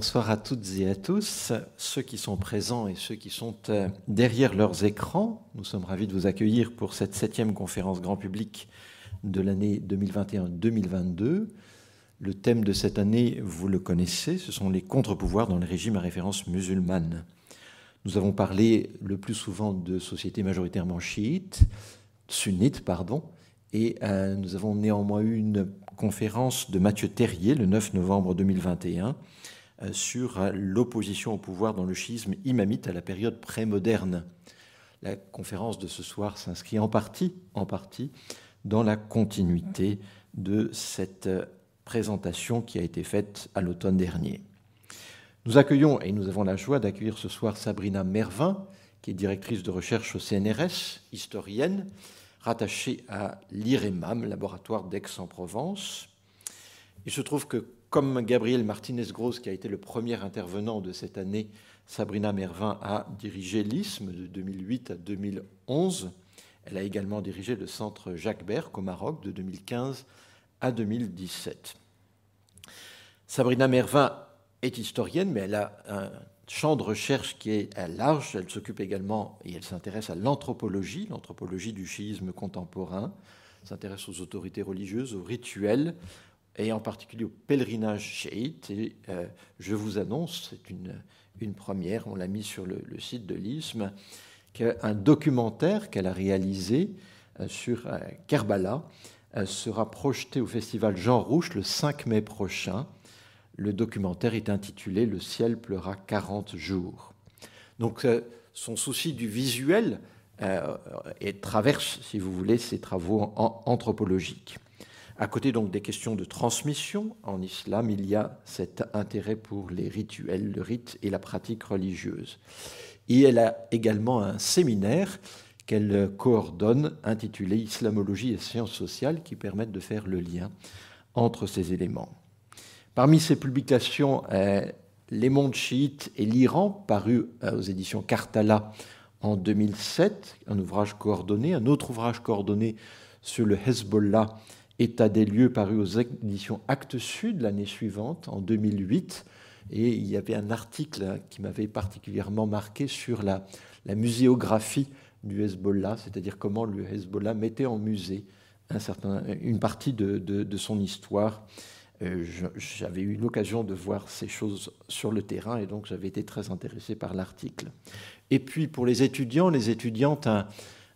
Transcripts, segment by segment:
Bonsoir à toutes et à tous, ceux qui sont présents et ceux qui sont euh, derrière leurs écrans. Nous sommes ravis de vous accueillir pour cette septième conférence grand public de l'année 2021-2022. Le thème de cette année, vous le connaissez, ce sont les contre-pouvoirs dans les régimes à référence musulmane. Nous avons parlé le plus souvent de sociétés majoritairement chiites, sunnites, pardon, et euh, nous avons néanmoins eu une conférence de Mathieu Terrier le 9 novembre 2021 euh, sur euh, l'opposition au pouvoir dans le schisme imamite à la période prémoderne. La conférence de ce soir s'inscrit en partie, en partie dans la continuité de cette euh, présentation qui a été faite à l'automne dernier. Nous accueillons, et nous avons la joie d'accueillir ce soir Sabrina Mervin, qui est directrice de recherche au CNRS, historienne, rattachée à l'IREMAM, laboratoire d'Aix-en-Provence. Il se trouve que comme Gabriel Martinez-Gross, qui a été le premier intervenant de cette année, Sabrina Mervin a dirigé l'ISM de 2008 à 2011. Elle a également dirigé le centre Jacques Berck au Maroc de 2015 à 2017. Sabrina Mervin est historienne, mais elle a un champ de recherche qui est large. Elle s'occupe également et elle s'intéresse à l'anthropologie, l'anthropologie du chiisme contemporain, s'intéresse aux autorités religieuses, aux rituels, et en particulier au pèlerinage chiite. Et euh, je vous annonce, c'est une, une première, on l'a mis sur le, site de l'ISM, qu'un documentaire qu'elle a réalisé euh, sur euh, Kerbala sera projeté au festival Jean Rouge le 5 mai prochain. Le documentaire est intitulé Le ciel pleura 40 jours. Donc son souci du visuel et traverse, si vous voulez, ses travaux anthropologiques. À côté donc des questions de transmission, en islam, il y a cet intérêt pour les rituels, le rite et la pratique religieuse. Et elle a également un séminaire qu'elle coordonne intitulé Islamologie et sciences sociales qui permettent de faire le lien entre ces éléments. Parmi ses publications, euh, Les mondes chiites et l'Iran, paru euh, aux éditions Kartala en 2007, un ouvrage coordonné, un autre ouvrage coordonné sur le Hezbollah état des lieux paru aux éditions Actes Sud l'année suivante, en 2008. Et il y avait un article qui m'avait particulièrement marqué sur la, muséographie du Hezbollah, c'est-à-dire comment le Hezbollah mettait en musée une partie de, son histoire. Euh, j'avais eu l'occasion de voir ces choses sur le terrain et donc j'avais été très intéressé par l'article. Et puis pour les étudiants, les étudiantes,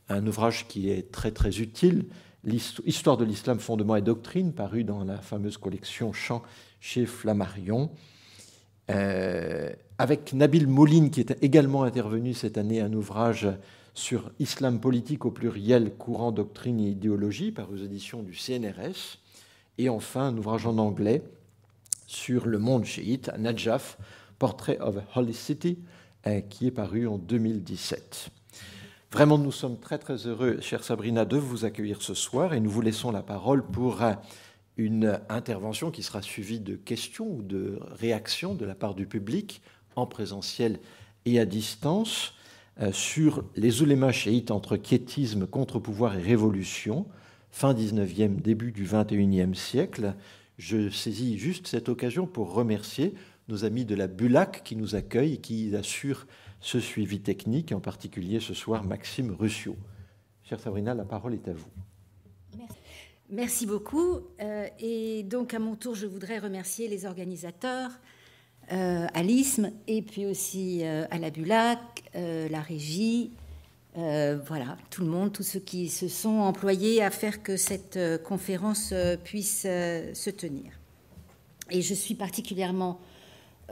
un ouvrage qui est très très utile, Histoire de l'islam, fondements et doctrine, paru dans la fameuse collection Chant chez Flammarion, euh, avec Nabil Moline, qui est également intervenu cette année, un ouvrage sur Islam politique au pluriel, courant, doctrine et idéologie, par aux éditions du CNRS, et enfin un ouvrage en anglais sur le monde chiite, Najaf, Portrait of a Holy City, euh, qui est paru en 2017. Vraiment, nous sommes très très heureux, chère Sabrina, de vous accueillir ce soir et nous vous laissons la parole pour une intervention qui sera suivie de questions ou de réactions de la part du public en présentiel et à distance euh, sur les oulémas chiites entre quiétisme, contre-pouvoir et révolution, fin 19e, début du 21e siècle. Je saisis juste cette occasion pour remercier nos amis de la Bulac qui nous accueillent et qui assurent ce suivi technique, en particulier ce soir Maxime Ruscio. Chère Sabrina, la parole est à vous. Merci, beaucoup. Euh, et donc, à mon tour, je voudrais remercier les organisateurs, euh, à l'ISM, et puis aussi euh, à la BULAC, la régie, voilà, tout le monde, tous ceux qui se sont employés à faire que cette conférence puisse se tenir. Et je suis particulièrement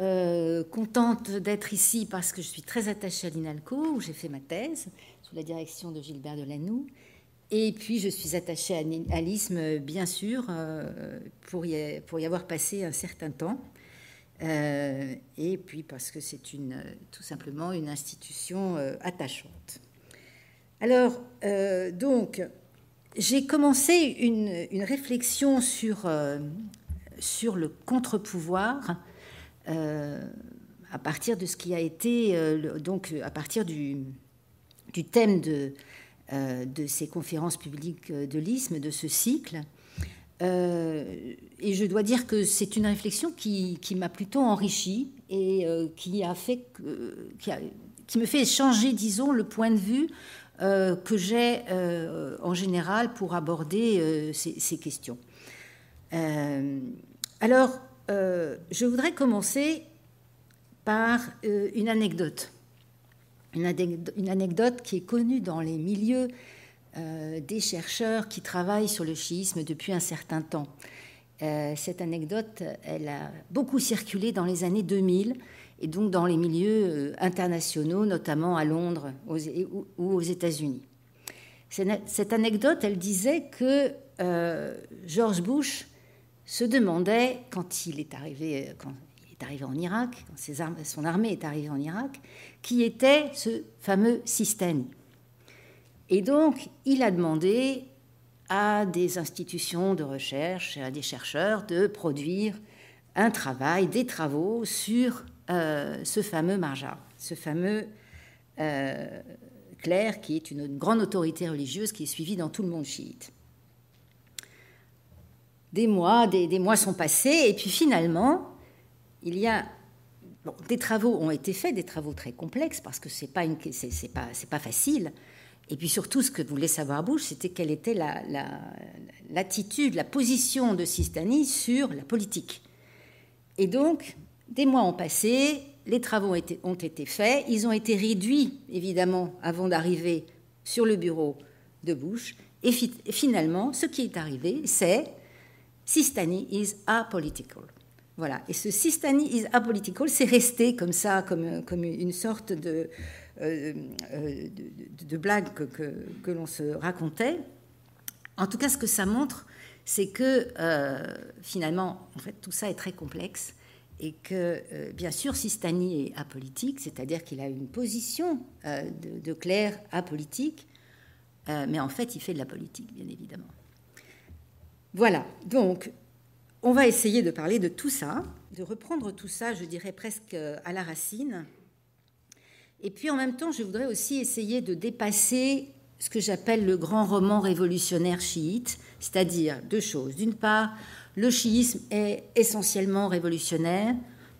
euh, contente d'être ici parce que je suis très attachée à l'INALCO, où j'ai fait ma thèse, sous la direction de Gilbert Delanoux. Et puis, je suis attachée à l'ISM, bien sûr, euh, pour, y, avoir passé un certain temps. Euh, et puis, parce que c'est une, tout simplement une institution attachante. Alors, donc, j'ai commencé une, une, réflexion sur, sur le contre-pouvoir à partir de ce qui a été, euh, donc à partir du, thème de, euh, de ces conférences publiques de l'ISM, de ce cycle, et je dois dire que c'est une réflexion qui, m'a plutôt enrichi et qui a fait qui, qui, me fait changer, disons, le point de vue que j'ai en général pour aborder ces, questions. alors, je voudrais commencer par une anecdote une anecdote qui est connue dans les milieux euh, des chercheurs qui travaillent sur le chiisme depuis un certain temps. Euh, cette anecdote, elle a beaucoup circulé dans les années 2000 et donc dans les milieux euh, internationaux, notamment à Londres ou aux États-Unis. Cette anecdote, elle disait que George Bush se demandait, quand il est arrivé, quand il est arrivé en Irak, quand son armée est arrivée en Irak, qui était ce fameux Sistani. Et donc, il a demandé à des institutions de recherche, à des chercheurs, de produire un travail, des travaux sur euh, ce fameux Marja, ce fameux euh, clerc qui est une grande autorité religieuse qui est suivie dans tout le monde chiite. Des mois, des, mois sont passés, et puis finalement, il y a des travaux ont été faits, des travaux très complexes, parce que ce n'est pas, c'est, pas, pas, facile. Et puis surtout, ce que voulait savoir Bush, c'était quelle était l'attitude, la, position de Sistani sur la politique. Et donc, des mois ont passé, les travaux ont été, faits, ils ont été réduits, évidemment, avant d'arriver sur le bureau de Bush. Et finalement, ce qui est arrivé, c'est Sistani is apolitical. Voilà. Et ce Sistani is apolitical, c'est resté comme ça, comme, une sorte de, euh, euh, blague que, l'on se racontait. En tout cas, ce que ça montre, c'est que euh, finalement, en fait, tout ça est très complexe et que, bien sûr, Sistani est apolitique, c'est-à-dire qu'il a une position de, de clerc apolitique, mais en fait, il fait de la politique, bien évidemment. Voilà, donc on va essayer de parler de tout ça, de reprendre tout ça, je dirais presque à la racine. Et puis en même temps, je voudrais aussi essayer de dépasser ce que j'appelle le grand roman révolutionnaire chiite, c'est-à-dire deux choses. D'une part, le chiisme est essentiellement révolutionnaire.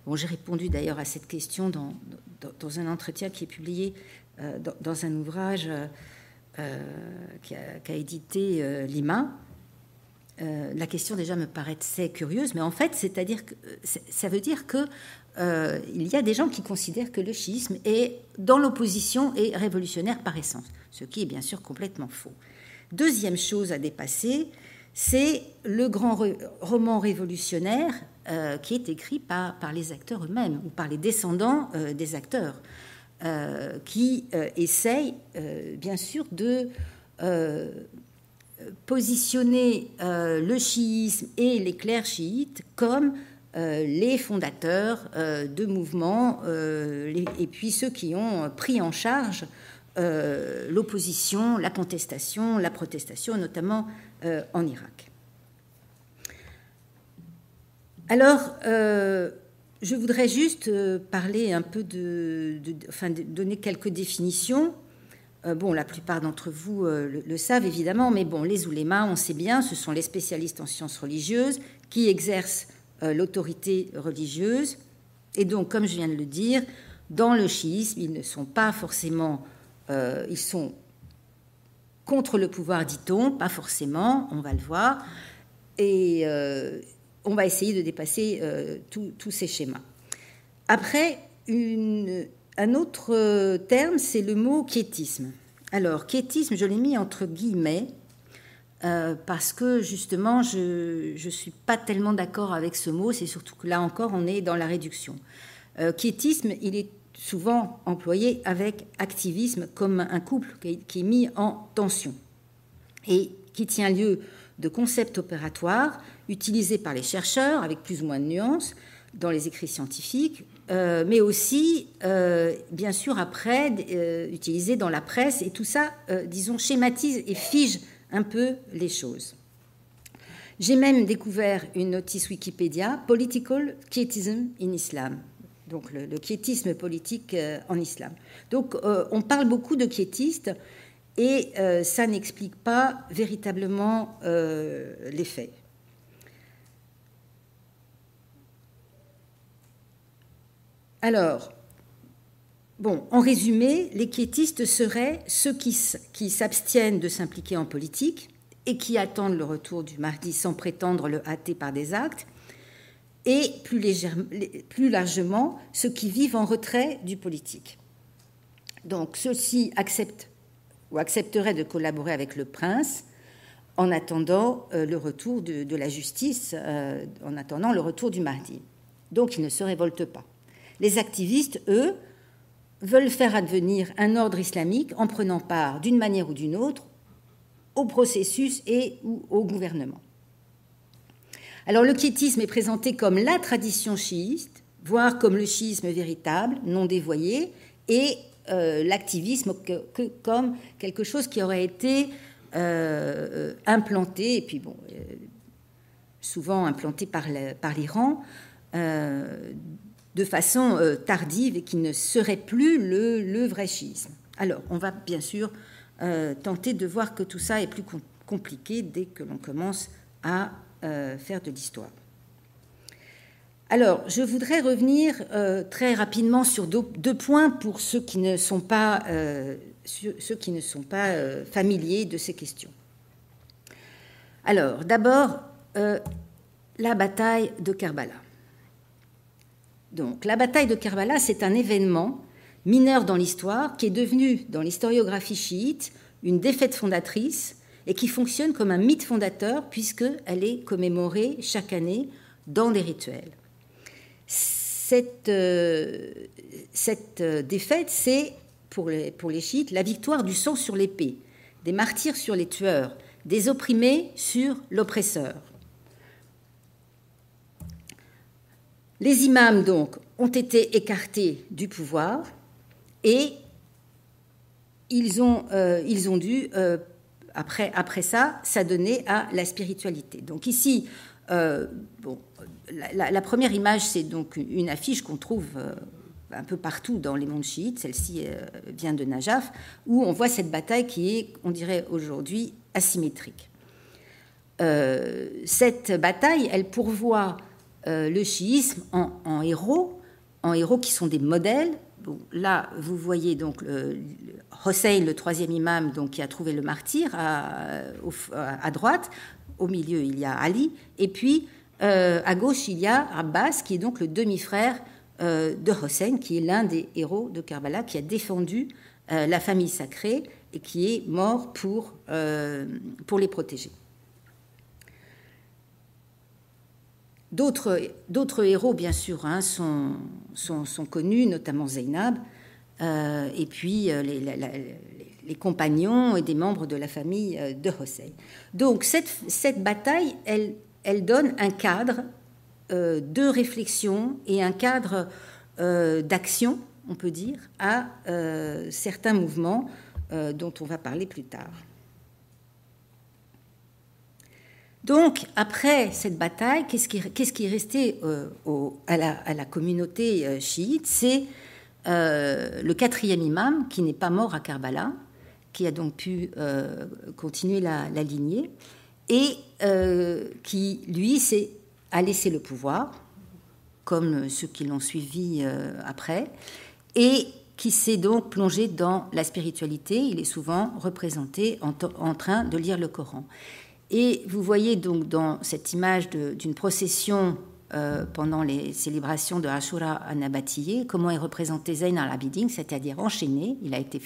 Bon, j'ai répondu d'ailleurs à cette question dans, un entretien qui est publié euh, dans, un ouvrage euh, euh, qu'a édité Lima. Euh, la question déjà me paraissait curieuse, mais en fait, c'est-à-dire que ça veut dire que euh, il y a des gens qui considèrent que le chiisme est dans l'opposition et révolutionnaire par essence, ce qui est bien sûr complètement faux. Deuxième chose à dépasser, c'est le grand roman révolutionnaire euh, qui est écrit par, par les acteurs eux-mêmes ou par les descendants des acteurs, qui essayent bien sûr de positionner euh, le chiisme et les clercs chiites comme euh, les fondateurs euh, de mouvements et puis ceux qui ont pris en charge l'opposition, la contestation, la protestation, notamment en Irak. Alors, je voudrais juste parler un peu de, enfin, donner quelques définitions euh, bon, la plupart d'entre vous euh, le, savent évidemment, mais bon, les oulémas, on sait bien, ce sont les spécialistes en sciences religieuses qui exercent euh, l'autorité religieuse. Et donc, comme je viens de le dire, dans le chiisme, ils ne sont pas forcément, ils sont contre le pouvoir, dit-on, pas forcément, on va le voir, et on va essayer de dépasser tous ces schémas. Après, une, un autre euh, terme, c'est le mot quiétisme. Alors, quiétisme, je l'ai mis entre guillemets euh, parce que justement, je ne suis pas tellement d'accord avec ce mot. C'est surtout que là encore, on est dans la réduction. Euh, quiétisme, il est souvent employé avec activisme comme un couple qui est mis en tension et qui tient lieu de concepts opératoires utilisés par les chercheurs avec plus ou moins de nuances dans les écrits scientifiques euh, mais aussi, euh, bien sûr, après, euh, utilisé dans la presse, et tout ça, disons, schématise et fige un peu les choses. J'ai même découvert une notice Wikipédia, Political Quiétism in Islam, donc le, quiétisme politique en islam. Donc on parle beaucoup de quiétistes, et ça n'explique pas véritablement les faits. Alors, bon, en résumé, les quiétistes seraient ceux qui, s'abstiennent de s'impliquer en politique et qui attendent le retour du mardi sans prétendre le hâter par des actes, et plus, plus largement ceux qui vivent en retrait du politique. Donc ceux-ci acceptent ou accepteraient de collaborer avec le prince en attendant euh, le retour de, la justice, euh, en attendant le retour du mardi. Donc ils ne se révoltent pas. Les activistes, eux, veulent faire advenir un ordre islamique en prenant part, d'une manière ou d'une autre, au processus et au gouvernement. Alors le quiétisme est présenté comme la tradition chiite, voire comme le chiisme véritable, non dévoyé, et euh, l'activisme comme quelque chose qui aurait été euh, implanté, et puis bon, euh, souvent implanté par l'Iran, de façon tardive et qui ne serait plus le, vrai schisme. Alors, on va bien sûr tenter de voir que tout ça est plus compliqué dès que l'on commence à faire de l'histoire. Alors, je voudrais revenir euh, très rapidement sur deux, points pour ceux qui ne sont pas, euh, ceux qui ne sont pas euh, familiers de ces questions. Alors, d'abord, la bataille de Karbala. Donc, la bataille de Karbala, c'est un événement mineur dans l'histoire qui est devenu, dans l'historiographie chiite, une défaite fondatrice et qui fonctionne comme un mythe fondateur puisqu'elle est commémorée chaque année dans des rituels cette, euh, euh, défaite, c'est pour les chiites la victoire du sang sur l'épée, des martyrs sur les tueurs, des opprimés sur l'oppresseur. Les imams, donc, ont été écartés du pouvoir et ils ont, euh, dû, après, après ça, s'adonner à la spiritualité. Donc ici, bon, la, première image, c'est donc une affiche qu'on trouve euh, un peu partout dans les mondes chiites. Celle-ci euh, vient de Najaf, où on voit cette bataille qui est, on dirait aujourd'hui, asymétrique. Euh, cette bataille, elle pourvoit le chiisme en, héros, en héros qui sont des modèles. là, vous voyez donc le, Hossein, le troisième imam, donc, qui a trouvé le martyr à, à droite. Au milieu, il y a Ali. Et puis, euh, à gauche, il y a Abbas, qui est donc le demi-frère euh, de Hossein, qui est l'un des héros de Karbala, qui a défendu euh, la famille sacrée et qui est mort pour, pour les protéger. D'autres héros, bien sûr, hein, sont, connus, notamment Zainab, et puis les, les, compagnons et des membres de la famille de Hossein. Donc cette, bataille, elle, donne un cadre euh, de réflexion et un cadre euh, d'action, on peut dire, à euh, certains mouvements dont on va parler plus tard. Donc, après cette bataille, qu'est-ce qui, est resté à, la, communauté chiite? C'est le quatrième imam qui n'est pas mort à Karbala, qui a donc pu continuer la lignée et euh, qui, lui, a laissé le pouvoir, comme ceux qui l'ont suivi euh, après, et qui s'est donc plongé dans la spiritualité. Il est souvent représenté en, train de lire le Coran. Et vous voyez donc dans cette image d'une procession euh, pendant les célébrations de Ashura à Nabatiyé, comment est représenté Zayn al-Abidin, c'est-à-dire enchaîné. Il a été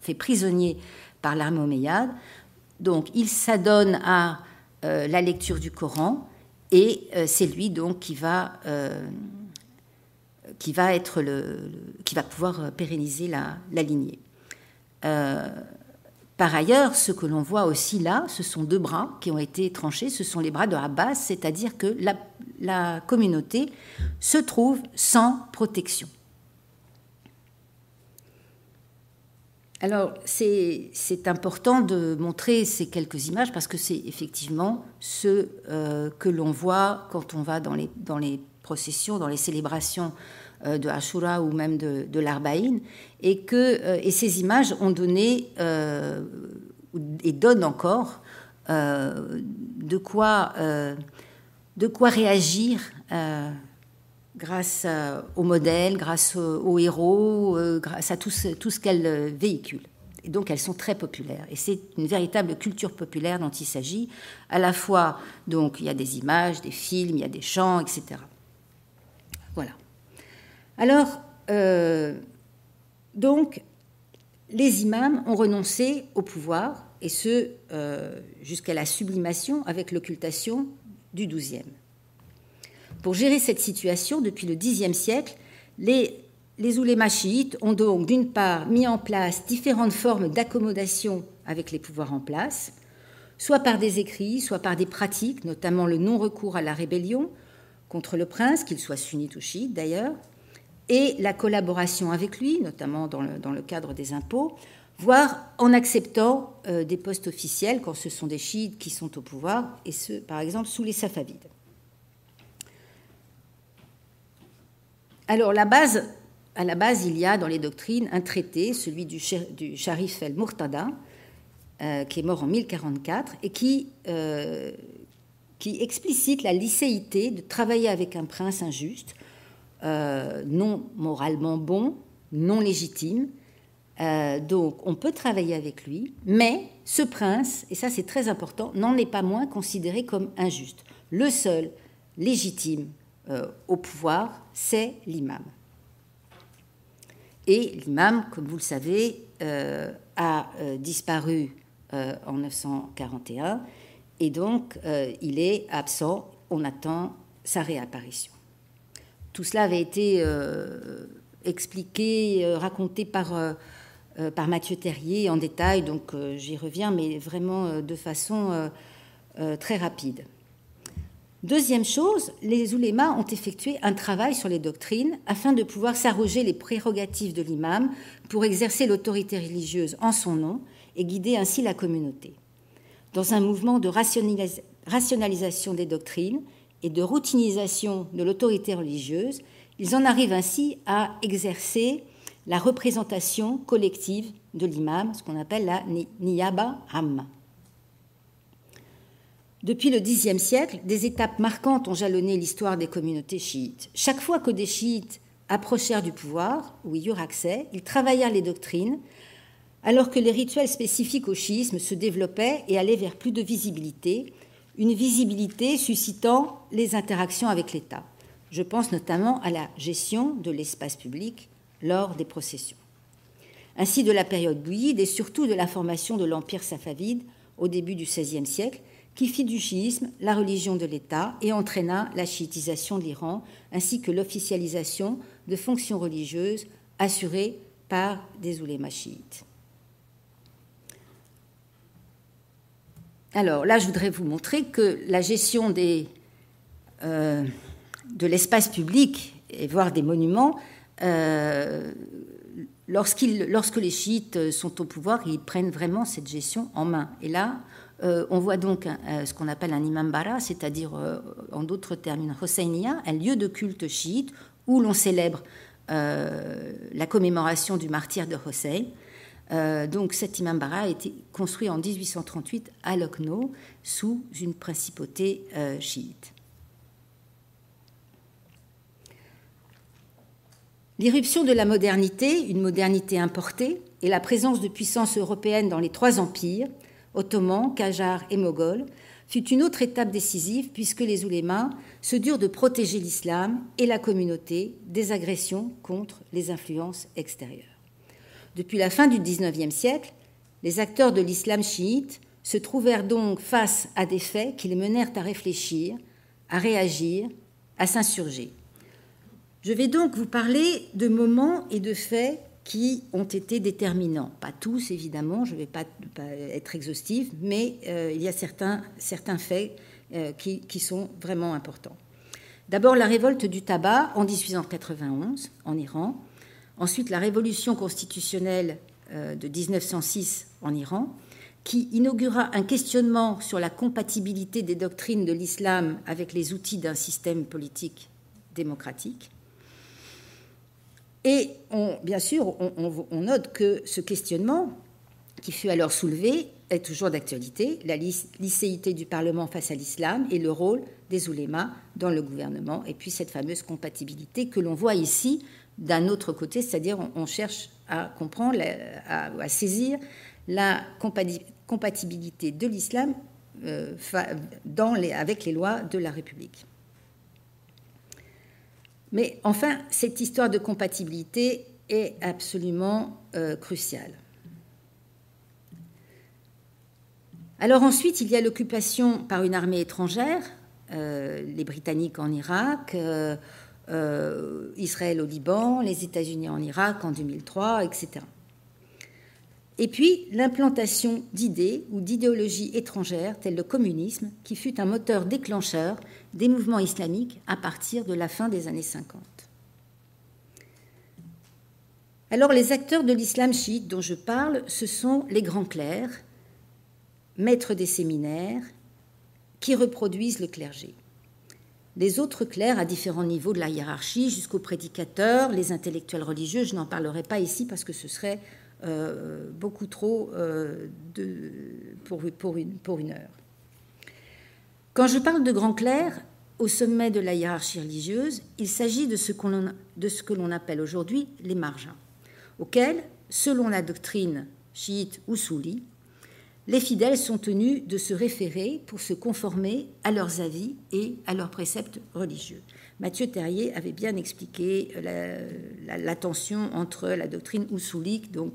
fait prisonnier par l'armée omeyyade donc il s'adonne à euh, la lecture du Coran et euh, c'est lui donc qui va, qui va, être le, qui va pouvoir pérenniser la, lignée. Par ailleurs, ce que l'on voit aussi là, ce sont deux bras qui ont été tranchés, ce sont les bras de Abbas, c'est-à-dire que la communauté se trouve sans protection. Alors, c'est important de montrer ces quelques images parce que c'est effectivement ce euh, que l'on voit quand on va dans les, processions, dans les célébrations de Ashura ou même de, de l'Arbaïn, et, que, euh, et ces images ont donné et donnent encore de, quoi, de quoi réagir grâce au modèle, grâce aux héros, grâce à tout ce, tout ce qu'elles véhiculent. Et donc elles sont très populaires. Et c'est une véritable culture populaire dont il s'agit. À la fois, donc, il y a des images, des films, il y a des chants, etc. Voilà. Alors, donc, les imams ont renoncé au pouvoir, et ce euh, jusqu'à la sublimation avec l'occultation du XIIe. Pour gérer cette situation, depuis le Xe siècle, les, les oulémas chiites ont donc d'une part mis en place différentes formes d'accommodation avec les pouvoirs en place, soit par des écrits, soit par des pratiques, notamment le non-recours à la rébellion contre le prince, qu'il soit sunnite ou chiite d'ailleurs, et la collaboration avec lui, notamment dans le, cadre des impôts, voire en acceptant euh, des postes officiels quand ce sont des chiites qui sont au pouvoir, et ce, par exemple, sous les safavides. Alors, à la base, il y a dans les doctrines un traité, celui du, du Sharif el-Murtada, euh, qui est mort en 1044, et qui, euh, qui explicite la licéité de travailler avec un prince injuste euh, non moralement bon, non légitime. Euh, donc on peut travailler avec lui, mais ce prince, et ça c'est très important, n'en est pas moins considéré comme injuste. Le seul légitime euh, au pouvoir, c'est l'imam. Et l'imam, comme vous le savez, a disparu en 941, et donc il est absent, on attend sa réapparition. Tout cela avait été euh, expliqué, euh, raconté par, euh, par Mathieu Terrier en détail, donc j'y reviens, mais vraiment de façon très rapide. Deuxième chose, les oulémas ont effectué un travail sur les doctrines afin de pouvoir s'arroger les prérogatives de l'imam pour exercer l'autorité religieuse en son nom et guider ainsi la communauté. Dans un mouvement de rationalisation des doctrines, et de routinisation de l'autorité religieuse, ils en arrivent ainsi à exercer la représentation collective de l'imam, ce qu'on appelle la niyaba amma. Depuis le Xe siècle, des étapes marquantes ont jalonné l'histoire des communautés chiites. Chaque fois que des chiites approchèrent du pouvoir, ou y eurent accès, ils travaillèrent les doctrines, alors que les rituels spécifiques au chiisme se développaient et allaient vers plus de visibilité, une visibilité suscitant les interactions avec l'État. Je pense notamment à la gestion de l'espace public lors des processions. Ainsi de la période bouillide et surtout de la formation de l'empire safavide au début du XVIe siècle, qui fit du chiisme la religion de l'État et entraîna la chiitisation de l'Iran, ainsi que l'officialisation de fonctions religieuses assurées par des oulémas chiites. Alors là, je voudrais vous montrer que la gestion euh, de l'espace public, et voire des monuments, euh, lorsque les chiites sont au pouvoir, ils prennent vraiment cette gestion en main. Et là, euh, on voit donc ce qu'on appelle un imambara, c'est-à-dire, en d'autres termes, une Hosseiniya, un lieu de culte chiite où l'on célèbre la commémoration du martyr de Hossein. Euh, donc cet imambara a été construit en 1838 à Lucknow sous une principauté euh, chiite. L'irruption de la modernité, une modernité importée, et la présence de puissances européennes dans les trois empires, ottomans, Qajar et moghols, fut une autre étape décisive puisque les oulémas se durent de protéger l'islam et la communauté des agressions contre les influences extérieures. Depuis la fin du XIXe siècle, les acteurs de l'islam chiite se trouvèrent donc face à des faits qui les menèrent à réfléchir, à réagir, à s'insurger. Je vais donc vous parler de moments et de faits qui ont été déterminants. Pas tous, évidemment, je ne vais pas, être exhaustive, mais euh, il y a certains, faits euh, qui, sont vraiment importants. D'abord, la révolte du tabac en 1891 en Iran, Ensuite, la révolution constitutionnelle euh, de 1906 en Iran, qui inaugura un questionnement sur la compatibilité des doctrines de l'islam avec les outils d'un système politique démocratique. Et bien sûr, on, note que ce questionnement, qui fut alors soulevé, est toujours d'actualité, la licéité du Parlement face à l'islam et le rôle des oulémas dans le gouvernement, et puis cette fameuse compatibilité que l'on voit ici d'un autre côté, c'est-à-dire on, cherche à comprendre, à, saisir la compatibilité de l'islam euh, avec les lois de la République. Mais enfin, cette histoire de compatibilité est absolument euh, cruciale. Alors ensuite, il y a l'occupation par une armée étrangère, euh, les Britanniques en Irak, euh, Israël au Liban, les États-Unis en Irak en 2003, etc. Et puis l'implantation d'idées ou d'idéologies étrangères telles le communisme, qui fut un moteur déclencheur des mouvements islamiques à partir de la fin des années 50. Alors les acteurs de l'islam chiite dont je parle, ce sont les grands clercs, maîtres des séminaires, qui reproduisent le clergé. Les autres clercs à différents niveaux de la hiérarchie, jusqu'aux prédicateurs, les intellectuels religieux, je n'en parlerai pas ici parce que ce serait euh, beaucoup trop euh, pour, une, heure. Quand je parle de grands clercs, au sommet de la hiérarchie religieuse, il s'agit de ce, que l'on appelle aujourd'hui les margins, auxquels, selon la doctrine chiite ou souli, les fidèles sont tenus de se référer pour se conformer à leurs avis et à leurs préceptes religieux. Mathieu Terrier avait bien expliqué la, tension entre la doctrine oussoulique, donc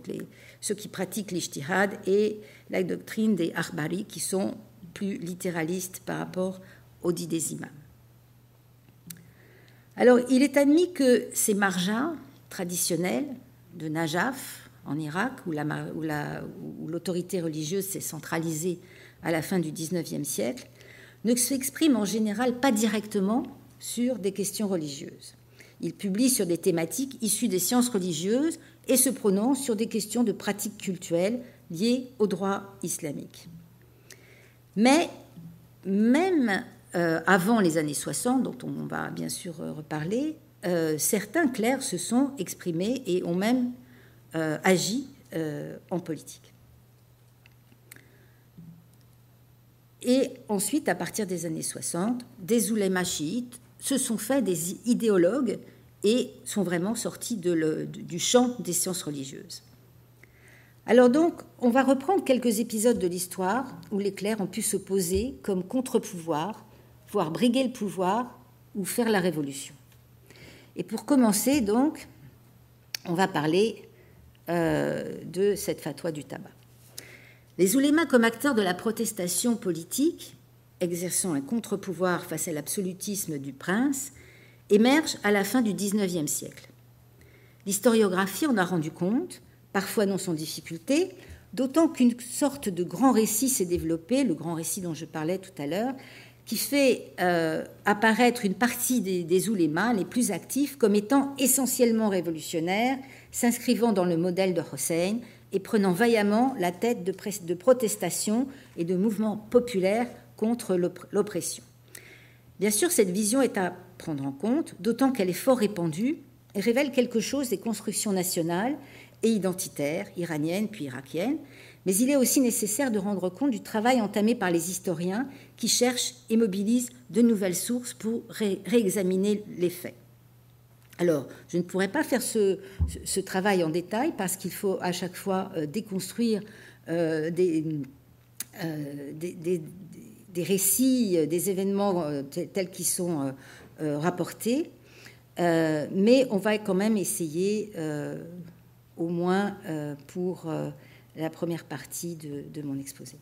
ceux qui pratiquent l'ijtihad, et la doctrine des arbari, qui sont plus littéraliste par rapport aux dit des imams. Alors, il est admis que ces marjas traditionnels de Najaf, en Irak, où l'autorité religieuse s'est centralisée à la fin du XIXe siècle, ne s'expriment en général pas directement sur des questions religieuses. Ils publient sur des thématiques issues des sciences religieuses et se prononcent sur des questions de pratiques cultuelles liées au droit islamique. Mais même euh, avant les années 60, dont on va bien sûr euh, reparler, euh, certains clercs se sont exprimés et ont même agi en politique. Et ensuite, à partir des années 60, des oulémas chiites se sont faits des idéologues et sont vraiment sortis du champ des sciences religieuses. Alors donc, on va reprendre quelques épisodes de l'histoire où les clercs ont pu s'opposer comme contre-pouvoir, voire briguer le pouvoir ou faire la révolution. Et pour commencer, donc, on va parler euh, de cette fatwa du tabac. Les oulémas, comme acteurs de la protestation politique, exerçant un contre-pouvoir face à l'absolutisme du prince, émergent à la fin du XIXe siècle. L'historiographie en a rendu compte parfois non sans difficulté, d'autant qu'une sorte de grand récit s'est développé, le grand récit dont je parlais tout à l'heure, qui fait euh, apparaître une partie des, des oulémas les plus actifs comme étant essentiellement révolutionnaires, s'inscrivant dans le modèle de Hossein et prenant vaillamment la tête de, protestations et de mouvements populaires contre l'oppression. Bien sûr, cette vision est à prendre en compte, d'autant qu'elle est fort répandue et révèle quelque chose des constructions nationales et identitaire, iranienne puis irakienne, mais il est aussi nécessaire de rendre compte du travail entamé par les historiens qui cherchent et mobilisent de nouvelles sources pour réexaminer les faits. Alors, je ne pourrais pas faire ce, travail en détail parce qu'il faut à chaque fois euh, déconstruire euh, euh, des, récits, des événements tels qu'ils sont rapportés, mais on va quand même essayer au moins pour la première partie de, mon exposé.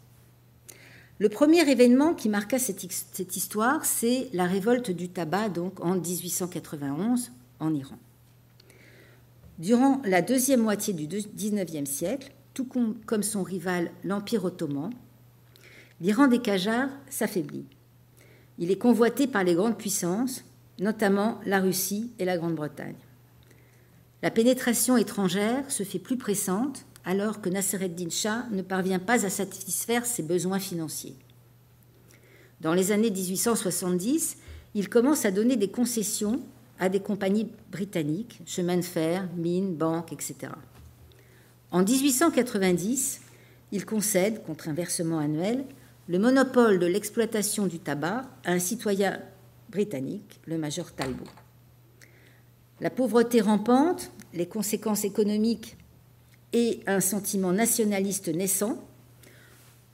Le premier événement qui marqua cette, histoire, c'est la révolte du tabac, donc en 1891 en Iran. Durant la deuxième moitié du XIXe siècle, tout comme son rival l'Empire ottoman, l'Iran des Qajars s'affaiblit. Il est convoité par les grandes puissances, notamment la Russie et la Grande-Bretagne. La pénétration étrangère se fait plus pressante alors que Nassereddin Shah ne parvient pas à satisfaire ses besoins financiers. Dans les années 1870, il commence à donner des concessions à des compagnies britanniques, chemins de fer, mines, banques, etc. En 1890, il concède, contre un versement annuel, le monopole de l'exploitation du tabac à un citoyen britannique, le major Talbot. La pauvreté rampante, les conséquences économiques et un sentiment nationaliste naissant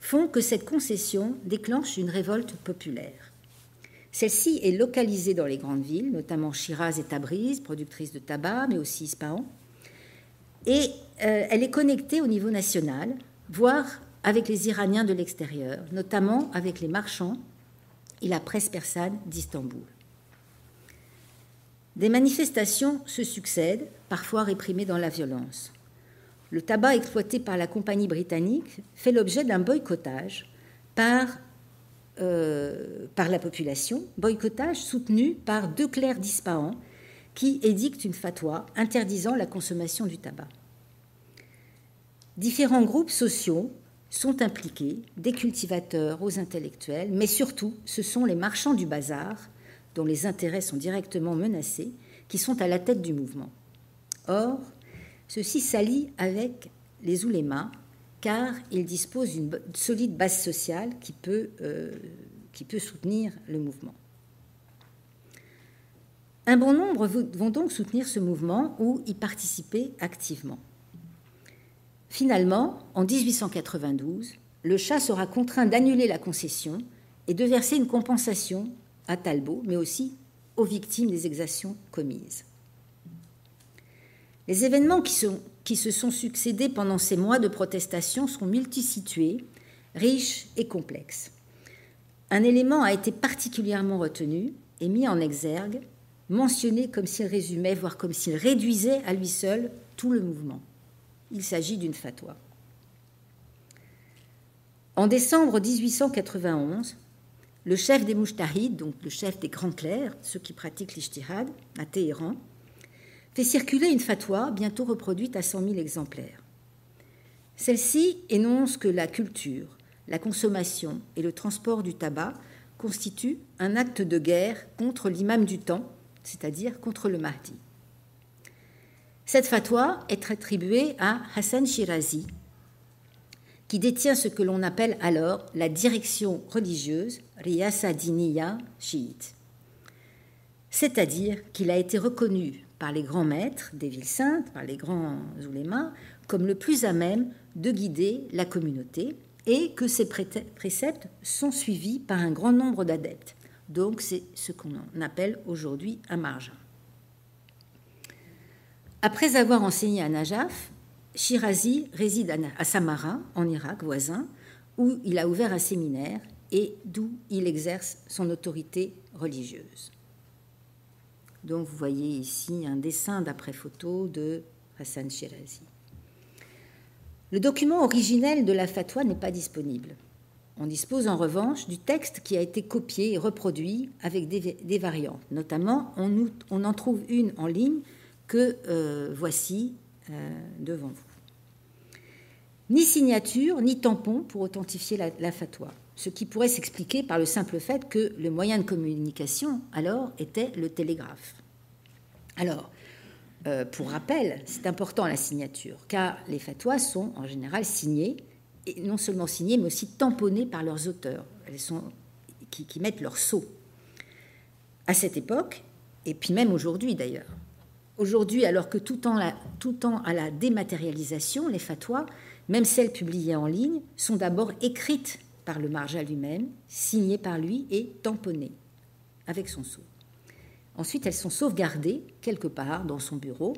font que cette concession déclenche une révolte populaire. Celle-ci est localisée dans les grandes villes, notamment Shiraz et Tabriz, productrices de tabac, mais aussi Ispahan, et euh, elle est connectée au niveau national, voire avec les Iraniens de l'extérieur, notamment avec les marchands et la presse persane d'Istanbul. Des manifestations se succèdent, parfois réprimées dans la violence. Le tabac exploité par la compagnie britannique fait l'objet d'un boycottage par, euh, par la population, boycottage soutenu par deux clercs d'Ispahan qui édictent une fatwa interdisant la consommation du tabac. Différents groupes sociaux sont impliqués, des cultivateurs aux intellectuels, mais surtout ce sont les marchands du bazar dont les intérêts sont directement menacés, qui sont à la tête du mouvement. Or, ceci s'allie avec les oulémas, car ils disposent d'une solide base sociale qui peut, euh, qui peut soutenir le mouvement. Un bon nombre vont donc soutenir ce mouvement ou y participer activement. Finalement, en 1892, le chat sera contraint d'annuler la concession et de verser une compensation à Talbot, mais aussi aux victimes des exactions commises. Les événements qui, qui, se sont succédés pendant ces mois de protestation sont multisitués, riches et complexes. Un élément a été particulièrement retenu et mis en exergue, mentionné comme s'il résumait, voire comme s'il réduisait à lui seul tout le mouvement. Il s'agit d'une fatwa. En décembre 1891, le chef des Mouchtahides, donc le chef des grands clercs, ceux qui pratiquent l'Ishtihad à Téhéran, fait circuler une fatwa bientôt reproduite à 100 000 exemplaires. Celle-ci énonce que la culture, la consommation et le transport du tabac constituent un acte de guerre contre l'imam du temps, c'est-à-dire contre le Mahdi. Cette fatwa est attribuée à Hassan Shirazi, qui détient ce que l'on appelle alors la direction religieuse Riyasa Diniya chiite. C'est-à-dire qu'il a été reconnu par les grands maîtres des villes saintes, par les grands oulémas, comme le plus à même de guider la communauté et que ces préceptes sont suivis par un grand nombre d'adeptes. Donc c'est ce qu'on appelle aujourd'hui un margin. Après avoir enseigné à Najaf, Shirazi réside à Samara, en Irak voisin, où il a ouvert un séminaire et d'où il exerce son autorité religieuse. Donc vous voyez ici un dessin d'après photo de Hassan Shirazi. Le document originel de la fatwa n'est pas disponible. On dispose en revanche du texte qui a été copié et reproduit avec des, variantes. Notamment, on, en trouve une en ligne que euh, voici euh, devant vous ni signature, ni tampon pour authentifier la, fatwa, ce qui pourrait s'expliquer par le simple fait que le moyen de communication alors était le télégraphe. Alors, euh, pour rappel, c'est important la signature, car les fatwas sont en général signées, et non seulement signées, mais aussi tamponnées par leurs auteurs, Elles sont, qui, mettent leur sceau. À cette époque, et puis même aujourd'hui d'ailleurs, aujourd'hui, alors que tout tend, tout tend à la dématérialisation, les fatwas même celles publiées en ligne, sont d'abord écrites par le marja lui-même, signées par lui et tamponnées avec son sceau. Ensuite, elles sont sauvegardées quelque part dans son bureau,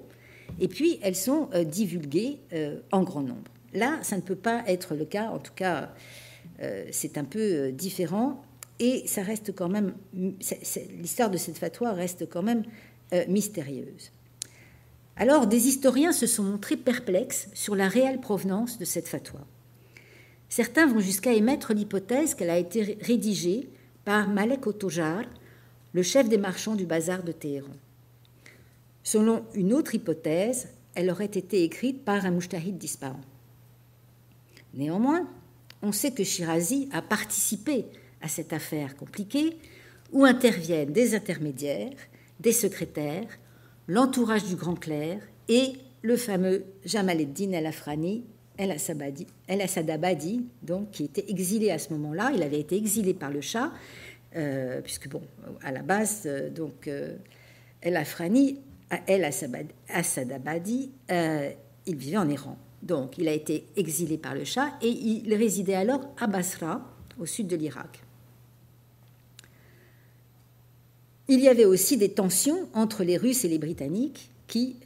et puis elles sont euh, divulguées euh, en grand nombre. Là, ça ne peut pas être le cas, en tout cas, euh, c'est un peu différent, et ça reste quand même, l'histoire de cette fatwa reste quand même mystérieuse. Alors, des historiens se sont montrés perplexes sur la réelle provenance de cette fatwa. Certains vont jusqu'à émettre l'hypothèse qu'elle a été rédigée par Malek Otojar, le chef des marchands du bazar de Téhéran. Selon une autre hypothèse, elle aurait été écrite par un mouchtahid d'Ispahan. Néanmoins, on sait que Shirazi a participé à cette affaire compliquée où interviennent des intermédiaires, des secrétaires, l'entourage du grand clerc et le fameux Jamal el-Din el-Afrani El Asad donc, qui était exilé à ce moment-là. Il avait été exilé par le Shah, euh, puisque, à la base, euh, donc, euh, El Afrani, El Asadabadi, il vivait en Iran. Donc, il a été exilé par le Shah et il résidait alors à Basra, au sud de l'Irak. Il y avait aussi des tensions entre les Russes et les Britanniques qui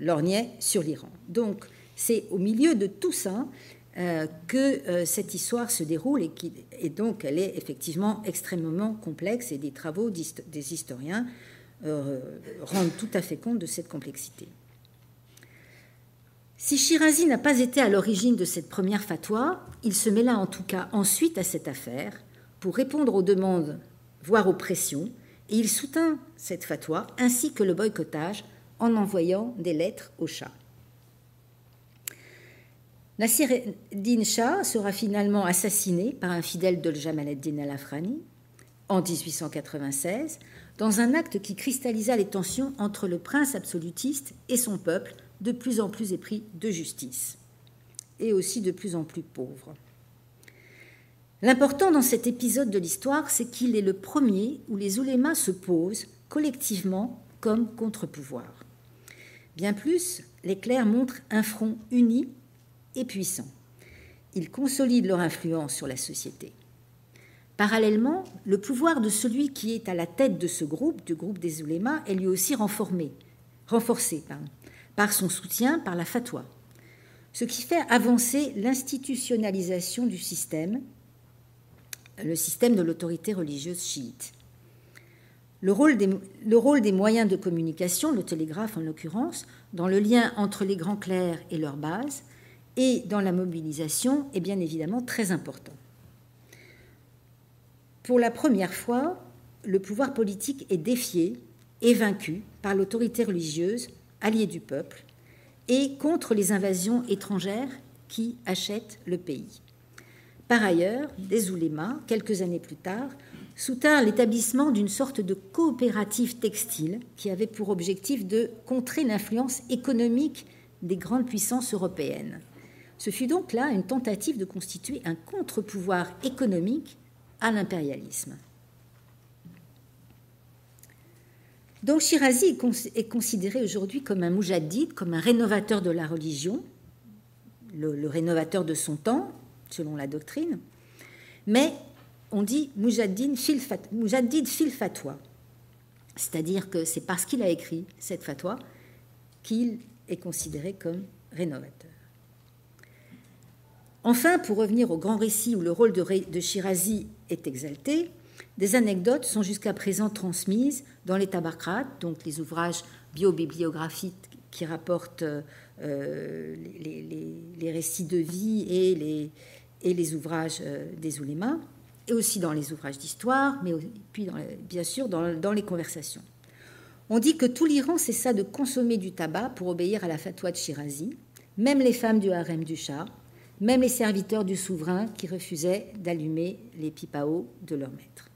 lorgnaient sur l'Iran. Donc, c'est au milieu de tout ça euh, que euh, cette histoire se déroule et, qui, donc elle est effectivement extrêmement complexe et des travaux des historiens euh, rendent tout à fait compte de cette complexité. Si Shirazi n'a pas été à l'origine de cette première fatwa, il se mêla en tout cas ensuite à cette affaire pour répondre aux demandes, voire aux pressions, et il soutint cette fatwa ainsi que le boycottage en envoyant des lettres au chat. Nasir Din Shah sera finalement assassiné par un fidèle de Jamal ad-Din al-Afrani en 1896 dans un acte qui cristallisa les tensions entre le prince absolutiste et son peuple de plus en plus épris de justice et aussi de plus en plus pauvre. L'important dans cet épisode de l'histoire, c'est qu'il est le premier où les oulémas se posent collectivement comme contre-pouvoir. Bien plus, les clercs montrent un front uni et puissants. Ils consolident leur influence sur la société. Parallèlement, le pouvoir de celui qui est à la tête de ce groupe, du groupe des oulémas, est lui aussi renforcé, par son soutien par la fatwa, ce qui fait avancer l'institutionnalisation du système, le système de l'autorité religieuse chiite. Le rôle, des, le rôle, des, moyens de communication, le télégraphe en l'occurrence, dans le lien entre les grands clercs et leur base, et dans la mobilisation est bien évidemment très important. Pour la première fois, le pouvoir politique est défié et vaincu par l'autorité religieuse, alliée du peuple, et contre les invasions étrangères qui achètent le pays. Par ailleurs, des oulémas, quelques années plus tard, soutint l'établissement d'une sorte de coopérative textile qui avait pour objectif de contrer l'influence économique des grandes puissances européennes. Ce fut donc là une tentative de constituer un contre-pouvoir économique à l'impérialisme. Donc Shirazi est considéré aujourd'hui comme un moujadid, comme un rénovateur de la religion, le, rénovateur de son temps, selon la doctrine. Mais on dit moujadid fil, fatwa, c'est-à-dire que c'est parce qu'il a écrit cette fatwa qu'il est considéré comme rénovateur. Enfin, pour revenir au grand récit où le rôle de, Shirazi est exalté, des anecdotes sont jusqu'à présent transmises dans les tabakrats, donc les ouvrages biobibliographiques qui rapportent euh, les, récits de vie et les, ouvrages euh, des oulémas, et aussi dans les ouvrages d'histoire, mais puis bien sûr dans, dans, les conversations. On dit que tout l'Iran cessa de consommer du tabac pour obéir à la fatwa de Shirazi, même les femmes du harem du Shah, même les serviteurs du souverain qui refusaient d'allumer les pipaos de leur maître.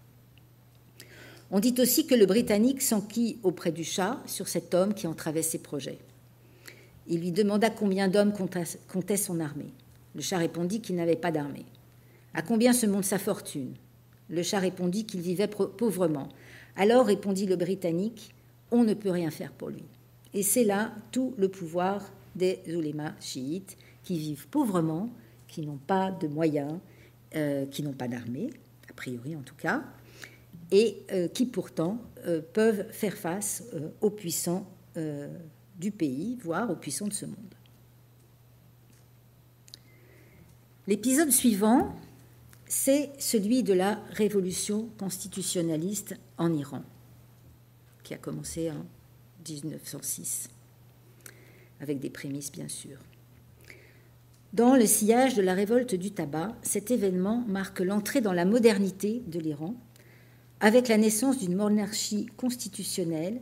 On dit aussi que le Britannique s'enquit auprès du Shah sur cet homme qui entravait ses projets. Il lui demanda combien d'hommes comptait son armée. Le Shah répondit qu'il n'avait pas d'armée. À combien se monte sa fortune? Le Shah répondit qu'il vivait pauvrement. Alors répondit le Britannique On ne peut rien faire pour lui. Et c'est là tout le pouvoir des oulémas chiites qui vivent pauvrement, qui n'ont pas de moyens, euh, qui n'ont pas d'armée, a priori en tout cas, et euh, qui pourtant euh, peuvent faire face aux puissants du pays, voire aux puissants de ce monde. L'épisode suivant, c'est celui de la révolution constitutionnaliste en Iran, qui a commencé en 1906, avec des prémices bien sûr. Dans le sillage de la révolte du tabac, cet événement marque l'entrée dans la modernité de l'Iran, avec la naissance d'une monarchie constitutionnelle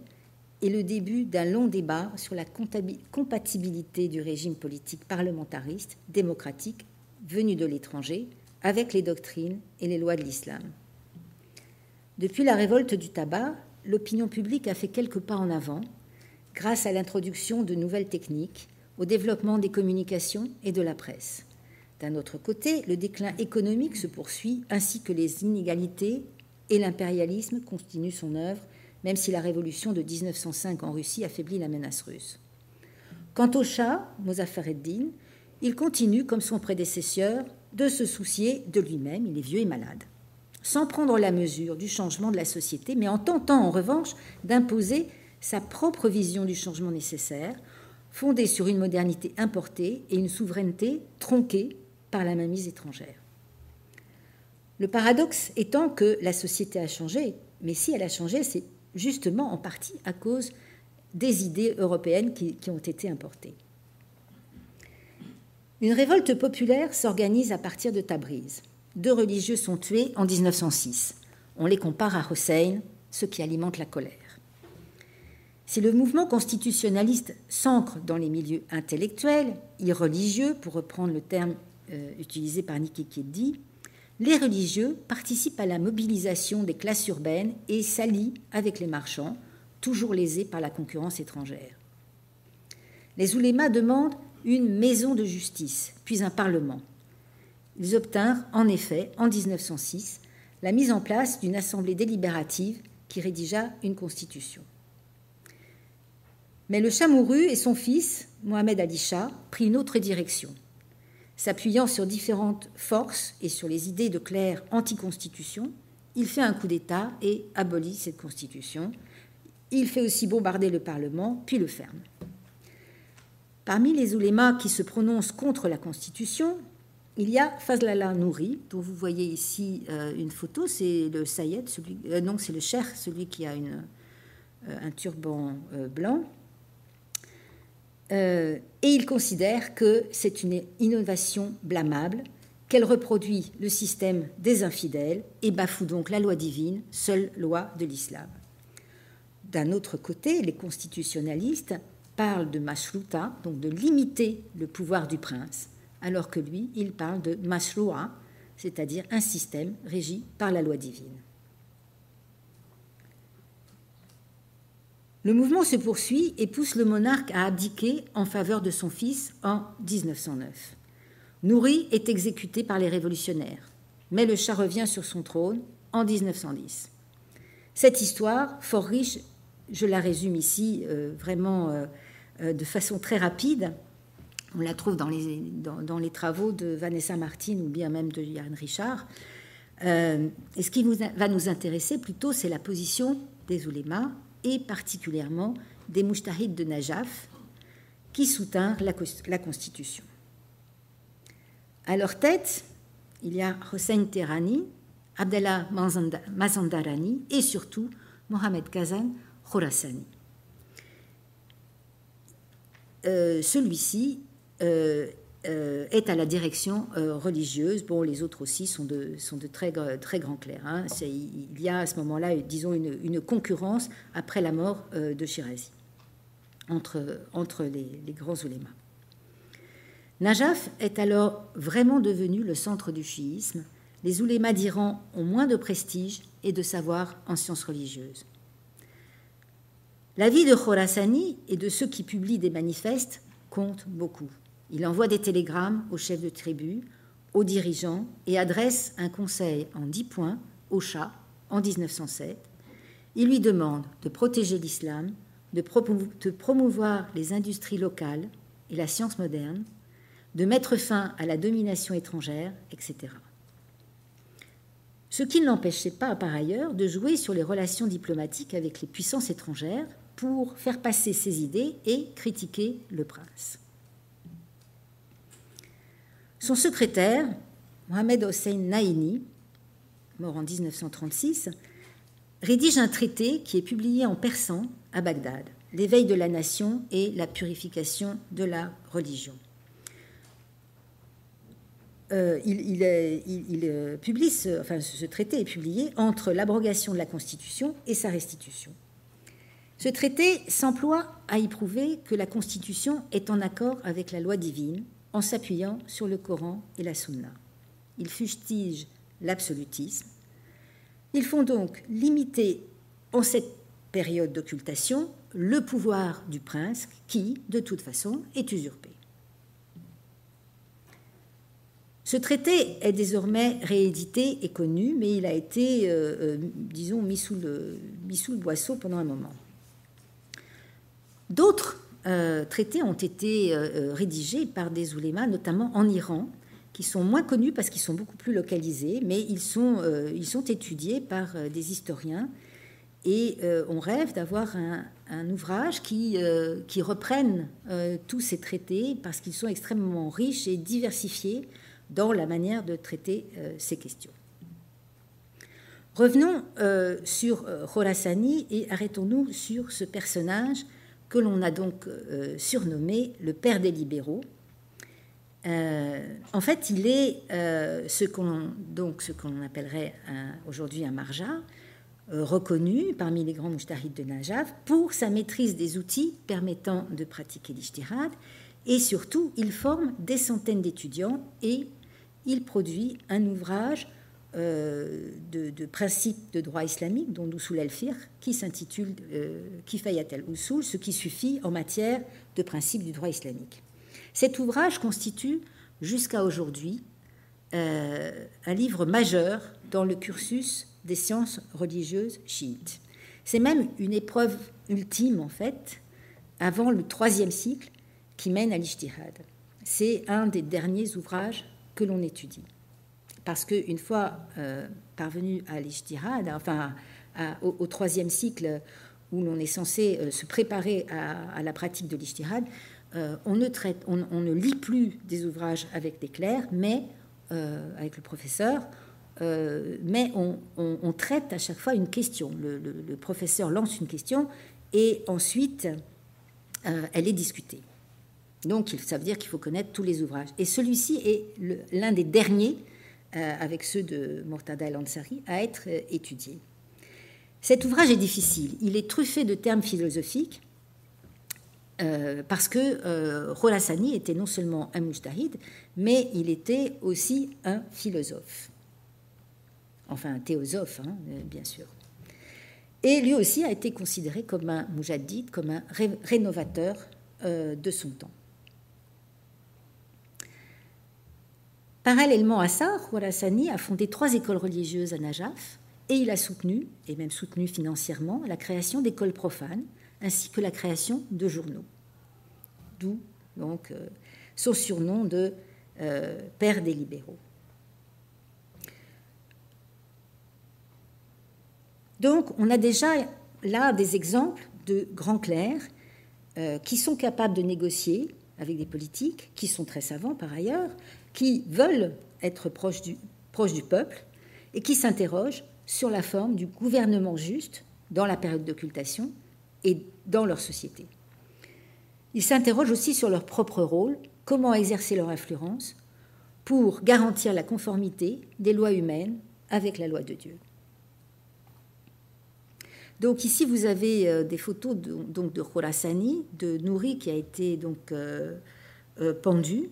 et le début d'un long débat sur la compatibilité du régime politique parlementariste, démocratique, venu de l'étranger, avec les doctrines et les lois de l'islam. Depuis la révolte du tabac, l'opinion publique a fait quelques pas en avant grâce à l'introduction de nouvelles techniques au développement des communications et de la presse. D'un autre côté, le déclin économique se poursuit, ainsi que les inégalités et l'impérialisme continuent son œuvre, même si la révolution de 1905 en Russie affaiblit la menace russe. Quant au Shah, Mozaffar din il continue, comme son prédécesseur, de se soucier de lui-même, il est vieux et malade, sans prendre la mesure du changement de la société, mais en tentant en revanche d'imposer sa propre vision du changement nécessaire, fondée sur une modernité importée et une souveraineté tronquée par la mainmise étrangère. Le paradoxe étant que la société a changé, mais si elle a changé, c'est justement en partie à cause des idées européennes qui, ont été importées. Une révolte populaire s'organise à partir de Tabriz. Deux religieux sont tués en 1906. On les compare à Hussein, ce qui alimente la colère. Si le mouvement constitutionnaliste s'ancre dans les milieux intellectuels, irreligieux, pour reprendre le terme euh, utilisé par Niki Keddi, les religieux participent à la mobilisation des classes urbaines et s'allient avec les marchands, toujours lésés par la concurrence étrangère. Les oulémas demandent une maison de justice, puis un parlement. Ils obtinrent en effet, en 1906, la mise en place d'une assemblée délibérative qui rédigea une constitution. Mais le Shah mourut et son fils, Mohamed Ali Shah, prit une autre direction. S'appuyant sur différentes forces et sur les idées de clercs anti-constitution, il fait un coup d'État et abolit cette constitution. Il fait aussi bombarder le Parlement, puis le ferme. Parmi les oulémas qui se prononcent contre la Constitution, il y a Fazlallah Nouri, dont vous voyez ici euh, une photo. C'est le Sayed, celui, euh, c'est le Cher, celui qui a euh, un turban blanc. Et il considère que c'est une innovation blâmable, qu'elle reproduit le système des infidèles et bafoue donc la loi divine, seule loi de l'islam. D'un autre côté, les constitutionnalistes parle de mashruta, donc de limiter le pouvoir du prince, alors que lui, il parle de mashrua, c'est-à-dire un système régi par la loi divine. Le mouvement se poursuit et pousse le monarque à abdiquer en faveur de son fils en 1909. Nouri est exécuté par les révolutionnaires, mais le chat revient sur son trône en 1910. Cette histoire, fort riche, je la résume ici euh, vraiment euh, euh, de façon très rapide. On la trouve dans les, travaux de Vanessa Martin ou bien même de Yann Richard. Et ce qui va nous intéresser plutôt, c'est la position des oulémas particulièrement des mouchtahids de Najaf qui soutinrent la, la, Constitution. À leur tête, il y a Hossein Terani, Abdallah Mazandarani et surtout Mohamed Kazan Khorasani. Euh, celui-ci euh, euh, est à la direction religieuse. Bon, les autres aussi sont de, de très, grands clercs. Hein. Il y a à ce moment-là, disons, une, concurrence après la mort de Shirazi entre, entre les, les grands oulémas. Najaf est alors vraiment devenu le centre du chiisme. Les oulémas d'Iran ont moins de prestige et de savoir en sciences religieuses. La vie de Khorasani et de ceux qui publient des manifestes compte beaucoup. Il envoie des télégrammes aux chefs de tribu, aux dirigeants et adresse un conseil en dix points au Shah en 1907. Il lui demande de protéger l'islam, de, promouvoir les industries locales et la science moderne, de mettre fin à la domination étrangère, etc. Ce qui ne l'empêchait pas par ailleurs de jouer sur les relations diplomatiques avec les puissances étrangères pour faire passer ses idées et critiquer le prince. Son secrétaire, Mohamed Hossein Naini, mort en 1936, rédige un traité qui est publié en persan à Bagdad, l'éveil de la nation et la purification de la religion. Euh, il, euh, publie enfin, ce traité est publié entre l'abrogation de la Constitution et sa restitution. Ce traité s'emploie à y prouver que la Constitution est en accord avec la loi divine en s'appuyant sur le Coran et la Sunna. Ils fustigent l'absolutisme. Ils font donc limiter en cette période d'occultation le pouvoir du prince qui, de toute façon, est usurpé. Ce traité est désormais réédité et connu, mais il a été, euh, euh, disons, mis sous, le, mis sous le boisseau pendant un moment. D'autres traités ont été rédigés par des oulémas, notamment en Iran, qui sont moins connus parce qu'ils sont beaucoup plus localisés, mais ils sont, euh, ils sont étudiés par euh, des historiens. Et euh, on rêve d'avoir un, ouvrage qui, qui reprenne tous ces traités parce qu'ils sont extrêmement riches et diversifiés dans la manière de traiter ces questions. Revenons sur Khorasani et arrêtons-nous sur ce personnage que l'on a donc surnommé le père des libéraux, euh, en fait, il est euh, ce qu'on donc ce qu'on appellerait aujourd'hui un marja, euh, reconnu parmi les grands mouchtahids de Najaf pour sa maîtrise des outils permettant de pratiquer l'ishtirad et surtout, il forme des centaines d'étudiants et il produit un ouvrage de, principes de droit islamique, dont Usul al-Fiqh, qui s'intitule Kifayat al-Usul, ce qui suffit en matière de principes du droit islamique. Cet ouvrage constitue jusqu'à aujourd'hui euh, un livre majeur dans le cursus des sciences religieuses chiites. C'est même une épreuve ultime, en fait, avant le troisième cycle qui mène à l'Ijtihad. C'est un des derniers ouvrages que l'on étudie. Parce qu'une fois euh, parvenu à l'Ijtihad, enfin au, troisième cycle où l'on est censé euh, se préparer à, la pratique de l'Ijtihad, euh, on, ne traite, on, ne lit plus des ouvrages avec des clercs, mais avec le professeur, mais on, traite à chaque fois une question. Le, professeur lance une question et ensuite elle est discutée. Donc ça veut dire qu'il faut connaître tous les ouvrages. Et celui-ci est l'un des derniers, avec ceux de Mortada el-Ansari, à être étudié. Cet ouvrage est difficile. Il est truffé de termes philosophiques euh, parce que euh, était non seulement un mujtahid, mais il était aussi un philosophe. Enfin, un théosophe, hein, euh, bien sûr. Et lui aussi a été considéré comme un mujaddid, comme un rénovateur euh, de son temps. Parallèlement à ça, Khorasani a fondé trois écoles religieuses à Najaf et il a soutenu, et même soutenu financièrement, la création d'écoles profanes ainsi que la création de journaux. D'où donc euh, son surnom de euh, père des libéraux. Donc on a déjà là des exemples de grands clercs euh, qui sont capables de négocier avec des politiques, qui sont très savants par ailleurs, qui veulent être proches du, peuple et qui s'interrogent sur la forme du gouvernement juste dans la période d'occultation et dans leur société. Ils s'interrogent aussi sur leur propre rôle, comment exercer leur influence pour garantir la conformité des lois humaines avec la loi de Dieu. Donc ici, vous avez euh, des photos de, donc de Khorasani, de Nouri qui a été donc euh, euh, pendu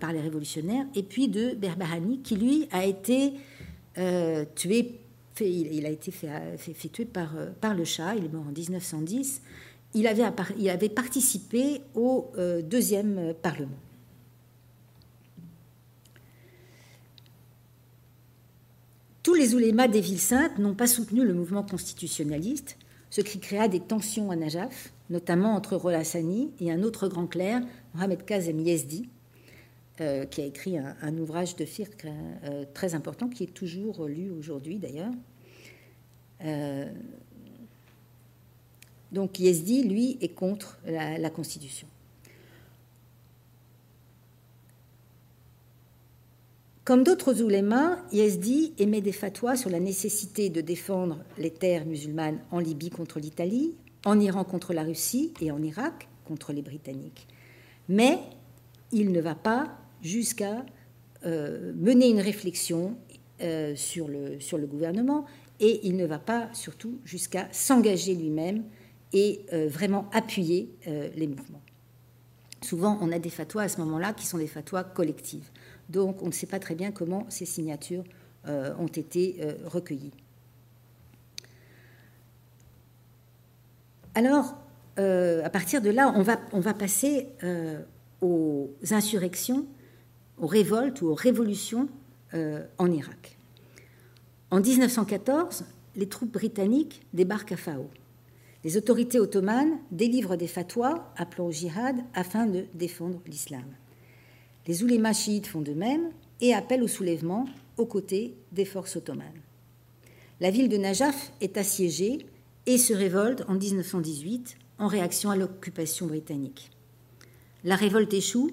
par les révolutionnaires, et puis de Berbahani qui lui a été tué il, a été fait, tuer par, euh, par, le Shah, il est mort en 1910. Il avait, participé au euh, deuxième euh, Parlement. Tous les oulémas des villes saintes n'ont pas soutenu le mouvement constitutionnaliste, ce qui créa des tensions à Najaf, notamment entre Rolassani et un autre grand clerc, Mohamed Kazem Yezdi, qui a écrit un, ouvrage de firq très important, qui est toujours lu aujourd'hui d'ailleurs. Euh, donc Yezdi, lui, est contre la, Constitution. Comme d'autres oulémas, Yezdi émet des fatwas sur la nécessité de défendre les terres musulmanes en Libye contre l'Italie, en Iran contre la Russie et en Irak contre les Britanniques. Mais il ne va pas jusqu'à euh, mener une réflexion euh, sur, le, sur le gouvernement et il ne va pas surtout jusqu'à s'engager lui-même et euh, vraiment appuyer les mouvements. Souvent, on a des fatwas à ce moment-là qui sont des fatwas collectives. Donc, on ne sait pas très bien comment ces signatures ont été recueillies. Alors, à partir de là, on va, on va passer aux insurrections aux révoltes ou aux révolutions euh, en Irak. En 1914, les troupes britanniques débarquent à Fao. Les autorités ottomanes délivrent des fatwas appelant au djihad afin de défendre l'islam. Les oulémas chiites font de même et appellent au soulèvement aux côtés des forces ottomanes. La ville de Najaf est assiégée et se révolte en 1918 en réaction à l'occupation britannique. La révolte échoue,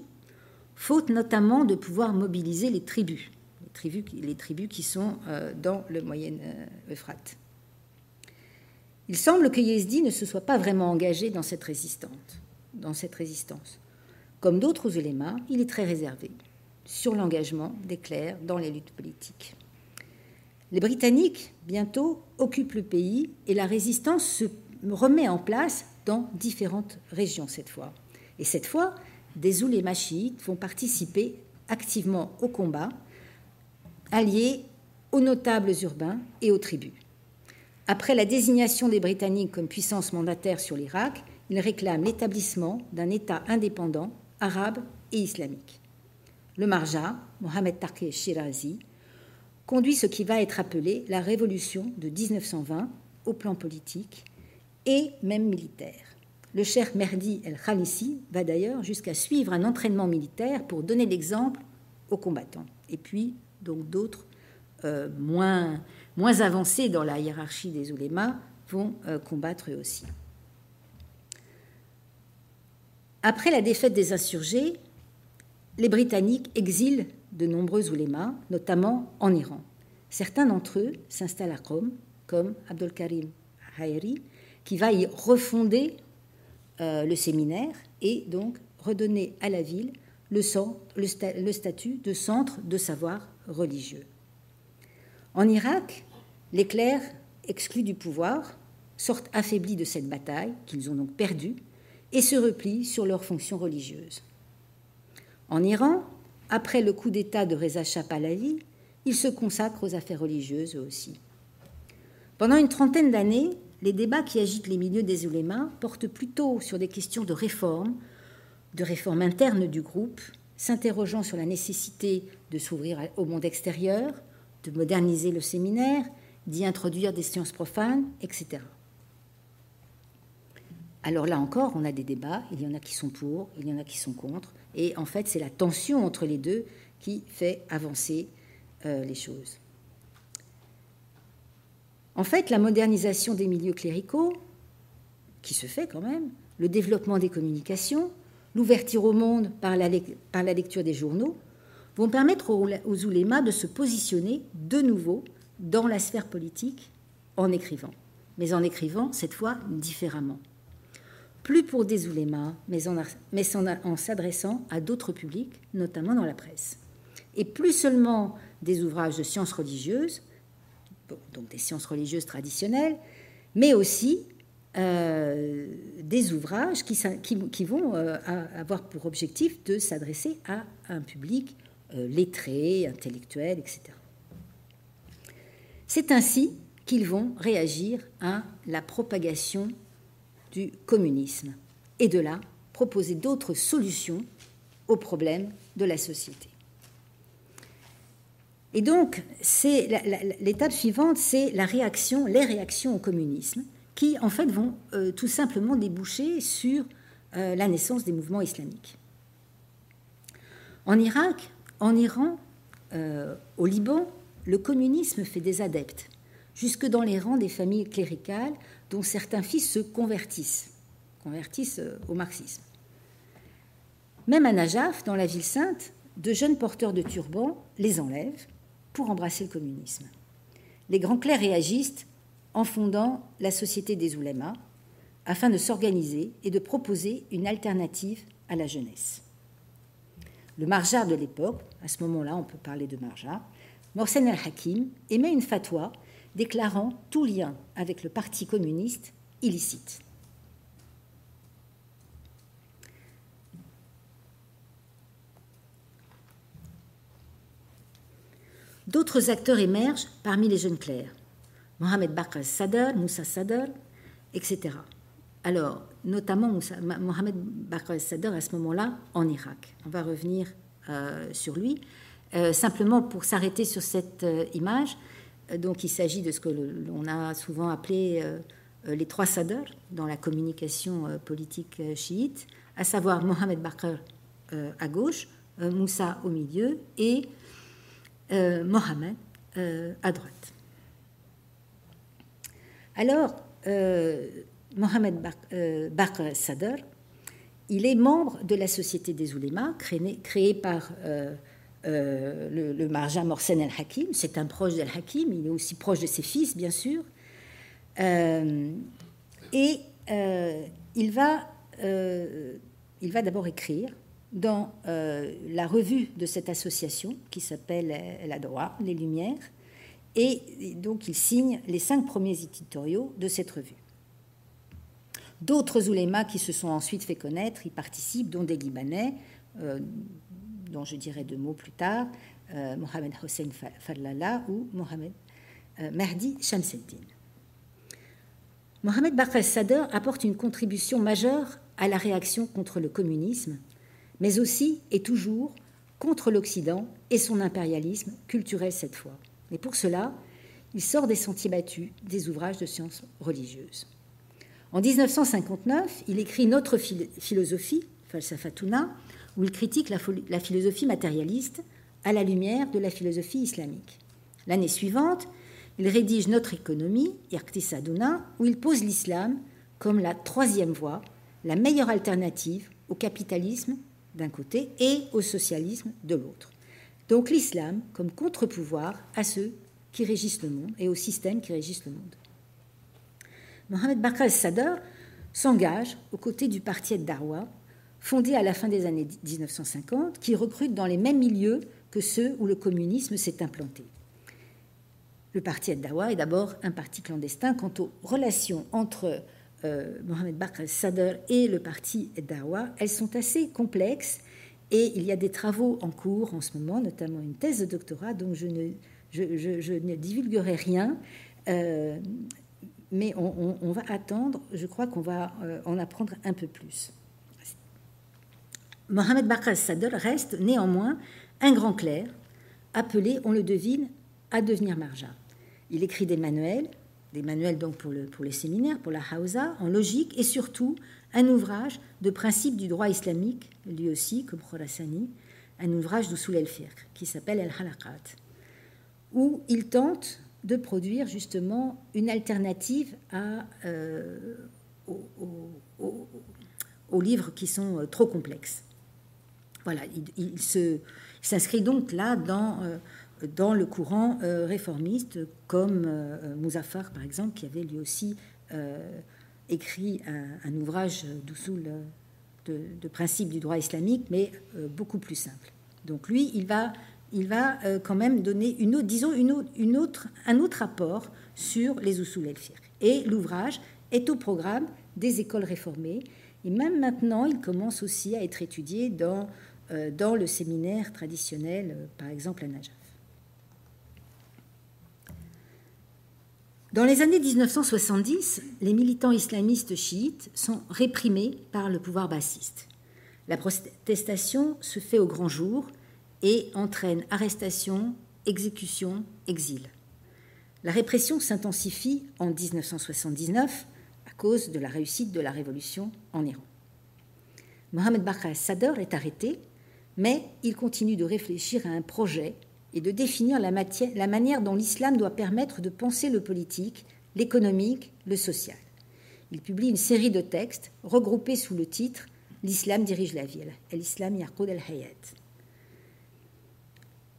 faute notamment de pouvoir mobiliser les tribus, les tribus, qui sont euh, dans le Moyen euh, Euphrate. Il semble que Yezdi ne se soit pas vraiment engagé dans cette, dans cette résistance. Comme d'autres ulémas, il est très réservé sur l'engagement des clercs dans les luttes politiques. Les Britanniques, bientôt, occupent le pays et la résistance se remet en place dans différentes régions cette fois. Et cette fois, des oulémas chiites vont participer activement au combat, alliés aux notables urbains et aux tribus. Après la désignation des Britanniques comme puissance mandataire sur l'Irak, ils réclament l'établissement d'un État indépendant, arabe et islamique. Le Marja, Mohamed Taqi Shirazi, conduit ce qui va être appelé la révolution de 1920 au plan politique et même militaire. Le cher Merdi el-Khalisi va d'ailleurs jusqu'à suivre un entraînement militaire pour donner l'exemple aux combattants. Et puis, donc d'autres euh, moins, avancés dans la hiérarchie des oulémas vont euh, combattre eux aussi. Après la défaite des insurgés, les Britanniques exilent de nombreux oulémas, notamment en Iran. Certains d'entre eux s'installent à Rome, comme Abdul Karim Hayri, qui va y refonder euh, le séminaire et donc redonner à la ville le, statut de centre de savoir religieux. En Irak, les clercs, exclus du pouvoir, sortent affaiblis de cette bataille, qu'ils ont donc perdue, et se replient sur leurs fonctions religieuses. En Iran, après le coup d'État de Reza Shah Pahlavi, ils se consacrent aux affaires religieuses aussi. Pendant une trentaine d'années, les débats qui agitent les milieux des ulémas portent plutôt sur des questions de réforme, de réforme interne du groupe, s'interrogeant sur la nécessité de s'ouvrir au monde extérieur, de moderniser le séminaire, d'y introduire des sciences profanes, etc. Alors là encore, on a des débats, il y en a qui sont pour, il y en a qui sont contre, et en fait, c'est la tension entre les deux qui fait avancer euh, les choses. En fait, la modernisation des milieux cléricaux, qui se fait quand même, le développement des communications, l'ouverture au monde par la, lecture des journaux, vont permettre aux, oulémas de se positionner de nouveau dans la sphère politique en écrivant, mais en écrivant cette fois différemment. Plus pour des oulémas, mais en, mais en s'adressant à d'autres publics, notamment dans la presse. Et plus seulement des ouvrages de sciences religieuses, donc des sciences religieuses traditionnelles, mais aussi euh, des ouvrages qui, vont euh, avoir pour objectif de s'adresser à un public euh, lettré, intellectuel, etc. C'est ainsi qu'ils vont réagir à la propagation du communisme et de là proposer d'autres solutions aux problèmes de la société. Et donc, l'étape suivante, c'est la réaction, les réactions au communisme, qui en fait vont euh, tout simplement déboucher sur euh, la naissance des mouvements islamiques. En Irak, en Iran, euh, au Liban, le communisme fait des adeptes, jusque dans les rangs des familles cléricales, dont certains fils se convertissent, convertissent au marxisme. Même à Najaf, dans la ville sainte, de jeunes porteurs de turbans les enlèvent pour embrasser le communisme. Les grands clercs réagissent en fondant la Société des oulémas afin de s'organiser et de proposer une alternative à la jeunesse. Le marja de l'époque, à ce moment-là on peut parler de marja, Morsen el-Hakim émet une fatwa déclarant tout lien avec le Parti communiste illicite. D'autres acteurs émergent parmi les jeunes clercs. Mohamed Bakr Sadr, Moussa Sadr, etc. Alors, notamment Mohamed Bakr Sadr à ce moment-là en Irak. On va revenir sur lui. simplement pour s'arrêter sur cette image, donc il s'agit de ce que l'on a souvent appelé les trois sadrs dans la communication politique chiite, à savoir Mohamed Bakr à gauche, Moussa au milieu et Mohamed à droite. Alors, Mohamed Bakr Sadr, il est membre de la Société des oulémas, créée, par euh, euh, le, Marja Morsen el-Hakim. C'est un proche d'El-Hakim, il est aussi proche de ses fils, bien sûr. Euh, et il va, il va d'abord écrire dans la revue de cette association qui s'appelle La Droit, Les Lumières, et donc il signe les cinq premiers éditoriaux de cette revue. D'autres oulémas qui se sont ensuite fait connaître y participent, dont des Libanais, euh, dont je dirai deux mots plus tard, euh, Mohamed Hossein Fallala ou Mohamed euh, Mahdi Shamseddin. Mohamed Bakr Sadr apporte une contribution majeure à la réaction contre le communisme, mais aussi et toujours contre l'Occident et son impérialisme culturel cette fois. Et pour cela, il sort des sentiers battus des ouvrages de sciences religieuses. En 1959, il écrit Notre philosophie, Falsafatuna, où il critique la, philosophie matérialiste à la lumière de la philosophie islamique. L'année suivante, il rédige Notre économie, Saduna, où il pose l'islam comme la troisième voie, la meilleure alternative au capitalisme d'un côté et au socialisme de l'autre. Donc l'islam comme contre-pouvoir à ceux qui régissent le monde et au système qui régissent le monde. Mohamed Bakr Sadr s'engage aux côtés du parti Darwa, fondé à la fin des années 1950, qui recrute dans les mêmes milieux que ceux où le communisme s'est implanté. Le parti Darwa est d'abord un parti clandestin. Quant aux relations entre euh, Mohamed Bakr Sadr et le parti Darwa, elles sont assez complexes et il y a des travaux en cours en ce moment, notamment une thèse de doctorat, dont je ne, divulguerai rien. Euh, mais on, va attendre, je crois qu'on va euh, en apprendre un peu plus. Mohamed Bakr Sadr reste néanmoins un grand clerc, appelé, on le devine, à devenir marja. Il écrit des manuels, des manuels donc pour, le, pour les séminaires, pour la Hausa, en logique, et surtout un ouvrage de principe du droit islamique, lui aussi, comme Khorasani, un ouvrage d'Usul el-Firq, qui s'appelle El-Halaqat, où il tente de produire justement une alternative à, euh, aux, livres qui sont euh, trop complexes. Voilà, il, s'inscrit donc là dans, euh, dans le courant réformiste, comme Mouzaffar, par exemple, qui avait lui aussi écrit un, ouvrage d'Usul de, de principe du droit islamique, mais beaucoup plus simple. Donc lui, il va il va euh, quand même donner une autre, disons une autre, un autre apport sur les usul el -Fir. Et l'ouvrage est au programme des écoles réformées. Et même maintenant, il commence aussi à être étudié dans, euh, dans le séminaire traditionnel, euh, par exemple à Najaf. Dans les années 1970, les militants islamistes chiites sont réprimés par le pouvoir bassiste. La protestation se fait au grand jour et entraîne arrestation, exécution, exil. La répression s'intensifie en 1979 à cause de la réussite de la révolution en Iran. Mohamed Bakr Sadr est arrêté, mais il continue de réfléchir à un projet et de définir la, manière dont l'islam doit permettre de penser le politique, l'économique, le social. Il publie une série de textes regroupés sous le titre L'islam dirige la ville, l'islam yarqud al-hayat.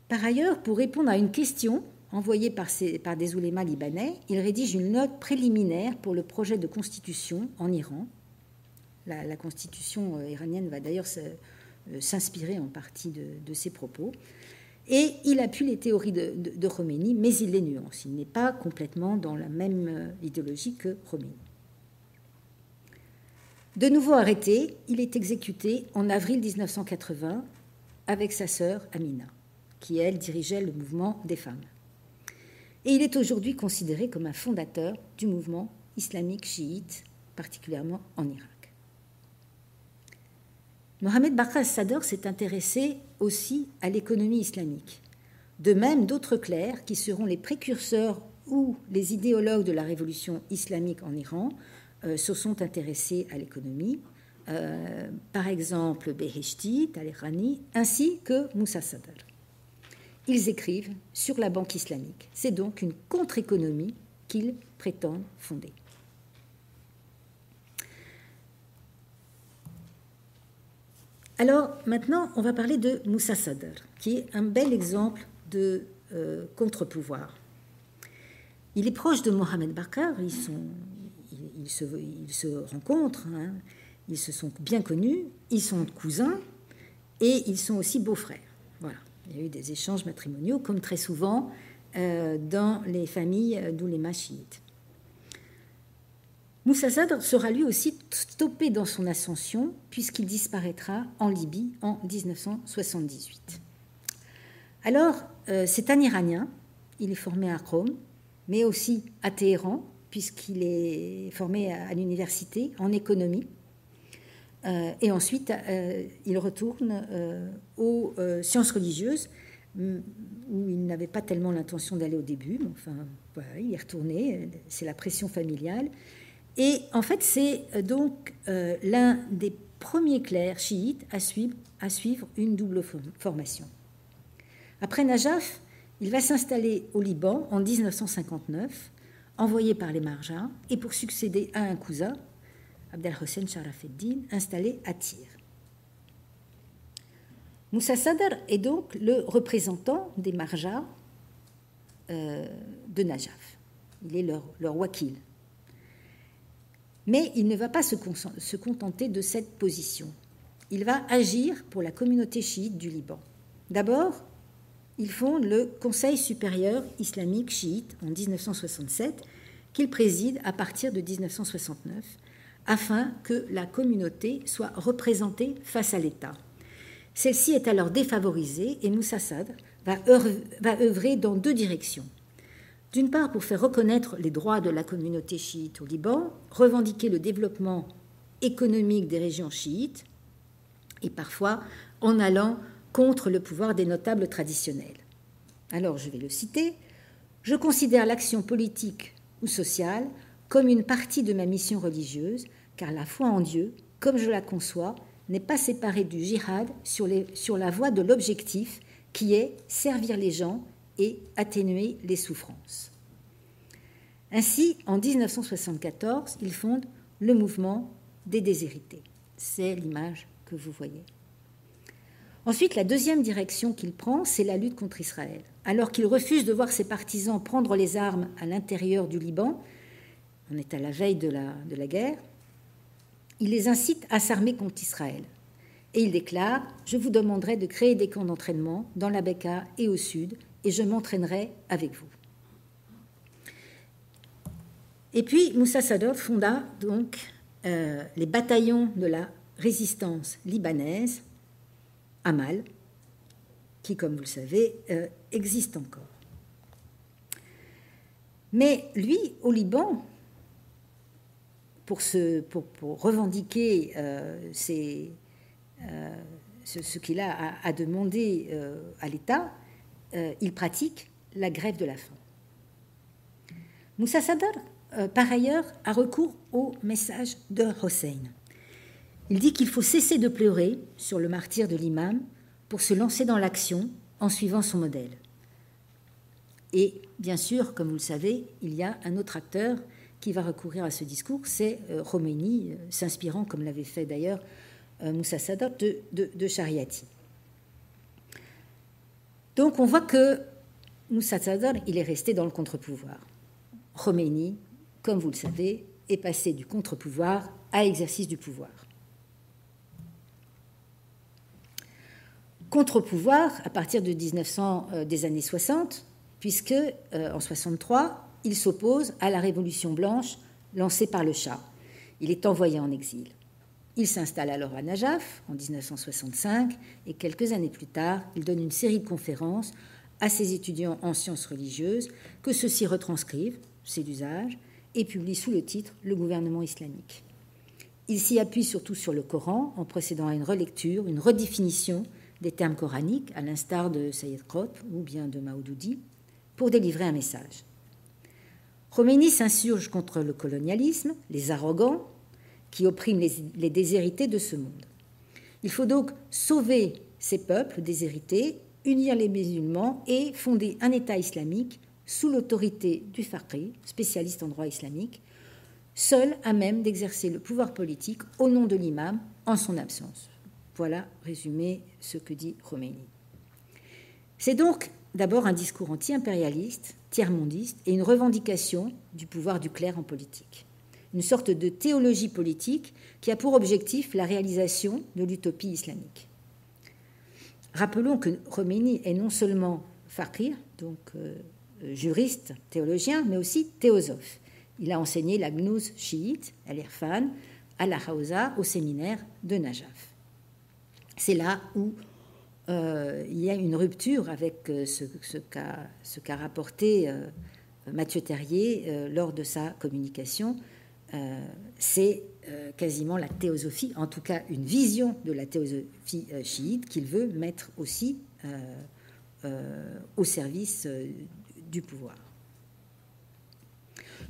Par ailleurs, pour répondre à une question envoyée par, des oulémas libanais, il rédige une note préliminaire pour le projet de constitution en Iran. La, constitution euh, iranienne va d'ailleurs euh, s'inspirer en partie de, ses propos. Et il appuie les théories de, de, mais il les nuance. Il n'est pas complètement dans la même euh, idéologie que Khomeini. De nouveau arrêté, il est exécuté en avril 1980 avec sa sœur Amina qui, elle, dirigeait le mouvement des femmes. Et il est aujourd'hui considéré comme un fondateur du mouvement islamique chiite, particulièrement en Irak. Mohamed Bakr Sadr s'est intéressé aussi à l'économie islamique. De même, d'autres clercs, qui seront les précurseurs ou les idéologues de la révolution islamique en Iran, euh, se sont intéressés à l'économie, euh, par exemple Beheshti, Talehani, ainsi que Moussa Sadr. Ils écrivent sur la banque islamique. C'est donc une contre-économie qu'ils prétendent fonder. Alors maintenant, on va parler de Moussa Sadr, qui est un bel exemple de euh, contre-pouvoir. Il est proche de Mohamed Bakr, ils, se, rencontrent, hein. ils se sont bien connus, ils sont cousins et ils sont aussi beaux-frères. Voilà, il y a eu des échanges matrimoniaux, comme très souvent euh, dans les familles d'où les machites. Moussa Sadr sera lui aussi stoppé dans son ascension puisqu'il disparaîtra en Libye en 1978. Alors, euh, c'est un Iranien, il est formé à Rome, mais aussi à Téhéran, puisqu'il est formé à, l'université en économie. Euh, et ensuite, euh, il retourne aux sciences religieuses, où il n'avait pas tellement l'intention d'aller au début, mais enfin, il est retourné, c'est la pression familiale. Et en fait, c'est euh, donc euh, l'un des premiers clercs chiites à suivre, une double formation. Après Najaf, il va s'installer au Liban en 1959, envoyé par les Marjas, et pour succéder à un cousin, Abdel Hossein Sharafeddin, installé à Tyr. Moussa Sadr est donc le représentant des Marjas euh, de Najaf. Il est leur wakil, mais il ne va pas se contenter de cette position. Il va agir pour la communauté chiite du Liban. D'abord, il fonde le Conseil supérieur islamique chiite en 1967, qu'il préside à partir de 1969, afin que la communauté soit représentée face à l'État. Celle-ci est alors défavorisée et Moussa va œuvrer dans deux directions. D'une part, pour faire reconnaître les droits de la communauté chiite au Liban, revendiquer le développement économique des régions chiites, et parfois en allant contre le pouvoir des notables traditionnels. Alors, je vais le citer, je considère l'action politique ou sociale comme une partie de ma mission religieuse, car la foi en Dieu, comme je la conçois, n'est pas séparée du jihad sur, sur la voie de l'objectif qui est servir les gens et atténuer les souffrances. Ainsi, en 1974, il fonde le mouvement des déshérités. C'est l'image que vous voyez. Ensuite, la deuxième direction qu'il prend, c'est la lutte contre Israël. Alors qu'il refuse de voir ses partisans prendre les armes à l'intérieur du Liban, on est à la veille de la, de la guerre, il les incite à s'armer contre Israël. Et il déclare Je vous demanderai de créer des camps d'entraînement dans la Beka et au sud, et je m'entraînerai avec vous. Et puis Moussa Sadr fonda donc euh, les bataillons de la résistance libanaise à Mal, qui, comme vous le savez, euh, existe encore. Mais lui, au Liban, pour, revendiquer euh, ce, qu'il a à, demander à l'État, euh, il pratique la grève de la faim. Moussa Sadr, euh, par ailleurs, a recours au message de Hossein. Il dit qu'il faut cesser de pleurer sur le martyr de l'imam pour se lancer dans l'action en suivant son modèle. Et bien sûr, comme vous le savez, il y a un autre acteur qui va recourir à ce discours, c'est euh, Khomeini, s'inspirant, comme l'avait fait d'ailleurs Moussa Sadr, de, de, de Shariati. Donc on voit que Moussa Sadr, il est resté dans le contre-pouvoir. Khomeini, comme vous le savez, est passé du contre-pouvoir à l'exercice du pouvoir. Contre-pouvoir à partir de 1900, euh, des années 60, puisque euh, en 63, il s'oppose à la révolution blanche lancée par le Shah. Il est envoyé en exil. Il s'installe alors à Najaf en 1965 et quelques années plus tard, il donne une série de conférences à ses étudiants en sciences religieuses que ceux-ci retranscrivent, c'est d'usage, et publient sous le titre Le gouvernement islamique. Il s'y appuie surtout sur le Coran en procédant à une relecture, une redéfinition des termes coraniques, à l'instar de Sayyid Qutb ou bien de Maoudoudi, pour délivrer un message. Khomeini s'insurge contre le colonialisme, les arrogants, qui oppriment les, déshérités de ce monde. Il faut donc sauver ces peuples déshérités, unir les musulmans et fonder un État islamique sous l'autorité du faqih, spécialiste en droit islamique, seul à même d'exercer le pouvoir politique au nom de l'imam en son absence. Voilà, résumé, ce que dit Khomeini. C'est donc d'abord un discours anti-impérialiste, tiers-mondiste et une revendication du pouvoir du clerc en politique. Une sorte de théologie politique qui a pour objectif la réalisation de l'utopie islamique. Rappelons que Khomeini est non seulement faqih, donc euh, juriste, théologien, mais aussi théosophe. Il a enseigné la gnose chiite, à l'Irfan, à la Hausa, au séminaire de Najaf. C'est là où euh, il y a une rupture avec euh, ce, qu'a rapporté Mathieu Terrier lors de sa communication. C'est quasiment la théosophie, en tout cas une vision de la théosophie chiite qu'il veut mettre aussi au service du pouvoir.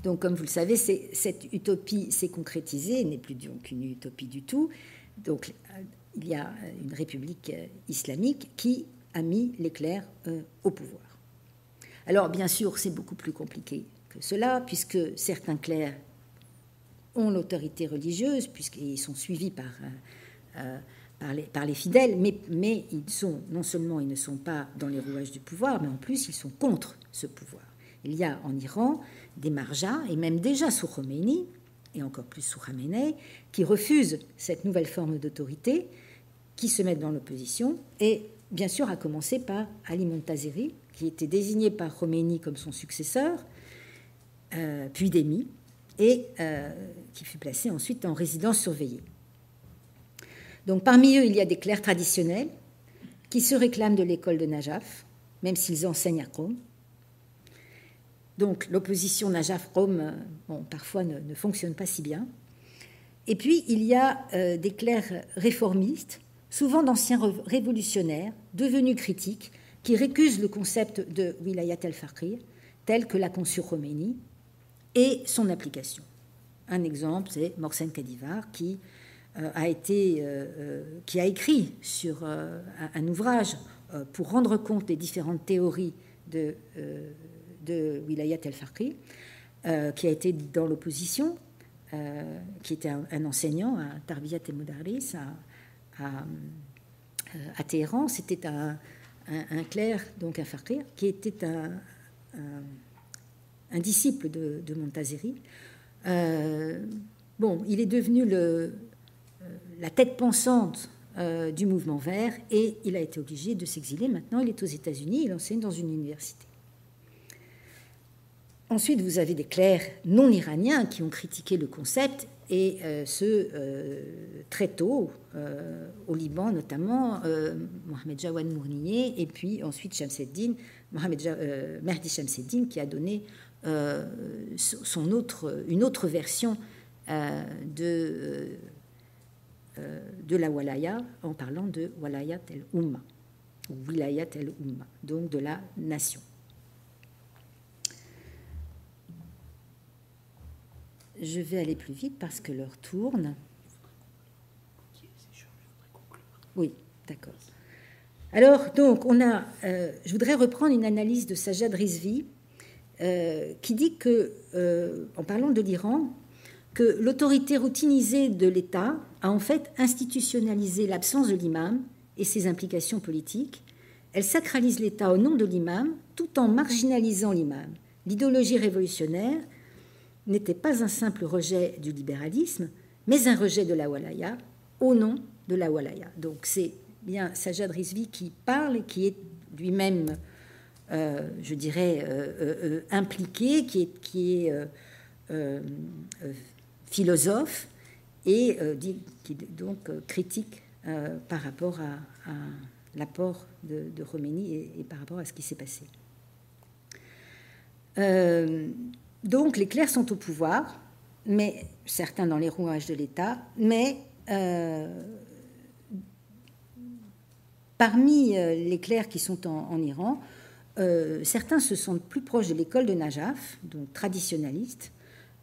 Donc, comme vous le savez, cette utopie s'est concrétisée, n'est plus qu'une utopie du tout. Donc, il y a une république euh, islamique qui a mis les clercs euh, au pouvoir. Alors, bien sûr, c'est beaucoup plus compliqué que cela, puisque certains clercs ont l'autorité religieuse, puisqu'ils sont suivis par, euh, les, par, les, fidèles, mais, mais ils sont, non seulement ils ne sont pas dans les rouages du pouvoir, mais en plus ils sont contre ce pouvoir. Il y a en Iran des marjas, et même déjà sous Khomeini, et encore plus sous Khamenei, qui refusent cette nouvelle forme d'autorité, qui se mettent dans l'opposition, et bien sûr à commencer par Ali Montazeri, qui était désigné par Khomeini comme son successeur, euh, puis démis, et euh, qui fut placé ensuite en résidence surveillée. Donc parmi eux, il y a des clercs traditionnels qui se réclament de l'école de Najaf, même s'ils enseignent à Qom, donc l'opposition Najaf-Rome, euh, bon, parfois ne, fonctionne pas si bien. Et puis il y a euh, des clercs réformistes, souvent d'anciens révolutionnaires, devenus critiques, qui récusent le concept de wilayat al-faqir, tel que l'a conçu Khomeini, et son application. Un exemple, c'est Morsen Kadivar, qui, euh, a, été, qui a écrit sur un, ouvrage pour rendre compte des différentes théories de de Wilayat el-Farqi, euh, qui a été dans l'opposition, euh, qui était un, enseignant à Tarbiyat Modaris à, Téhéran. C'était un, clerc, donc un fakir, qui était un, un disciple de, Montazeri. Euh, bon, il est devenu le, la tête pensante du mouvement vert et il a été obligé de s'exiler. Maintenant, il est aux États-Unis, il enseigne dans une université. Ensuite, vous avez des clercs non iraniens qui ont critiqué le concept, et euh, ce euh, très tôt, euh, au Liban notamment, Mohamed Jawad Mournier, et puis ensuite Shamseddin, Mohamed Mehdi Shamseddin, qui a donné son autre, une autre version de, de la walaya en parlant de walayat el-umma, ou wilayat el-umma, donc de la nation. Je vais aller plus vite parce que l'heure tourne. Oui, d'accord. Alors, donc, on a, euh, je voudrais reprendre une analyse de Sajad Rizvi euh, qui dit que, euh, en parlant de l'Iran, que l'autorité routinisée de l'État a en fait institutionnalisé l'absence de l'imam et ses implications politiques. Elle sacralise l'État au nom de l'imam tout en marginalisant l'imam. L'idéologie révolutionnaire n'était pas un simple rejet du libéralisme, mais un rejet de la walaya au nom de la walaya. Donc c'est bien Sajad Rizvi qui parle et qui est lui-même, euh, je dirais, euh, euh, impliqué, qui est, est philosophe et qui donc critique par rapport à, l'apport de, de Khomeini et, par rapport à ce qui s'est passé. Donc les clercs sont au pouvoir, mais certains dans les rouages de l'État, mais parmi les clercs qui sont en, Iran, certains se sentent plus proches de l'école de Najaf, donc traditionnaliste,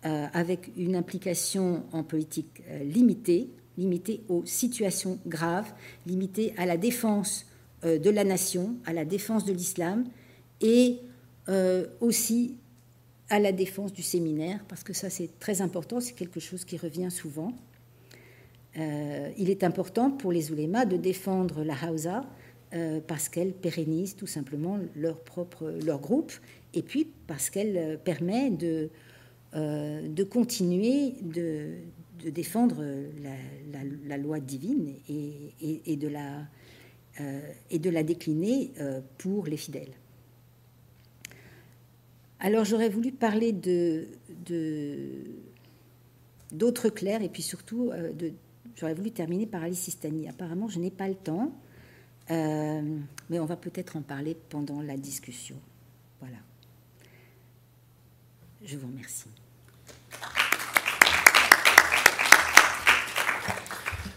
avec une implication en politique limitée, limitée aux situations graves, limitée à la défense de la nation, à la défense de l'islam et aussi à la défense du séminaire, parce que ça c'est très important, c'est quelque chose qui revient souvent. Euh, il est important pour les oulémas de défendre la Hausa euh, parce qu'elle pérennise tout simplement leur propre leur groupe et puis parce qu'elle euh, permet de, de continuer de, de défendre la, loi divine et, et, de la, et de la décliner pour les fidèles. Alors j'aurais voulu parler de, d'autres clercs et puis surtout euh, j'aurais voulu terminer par Alice Sistani. Apparemment, je n'ai pas le temps, euh, mais on va peut-être en parler pendant la discussion. Voilà. Je vous remercie.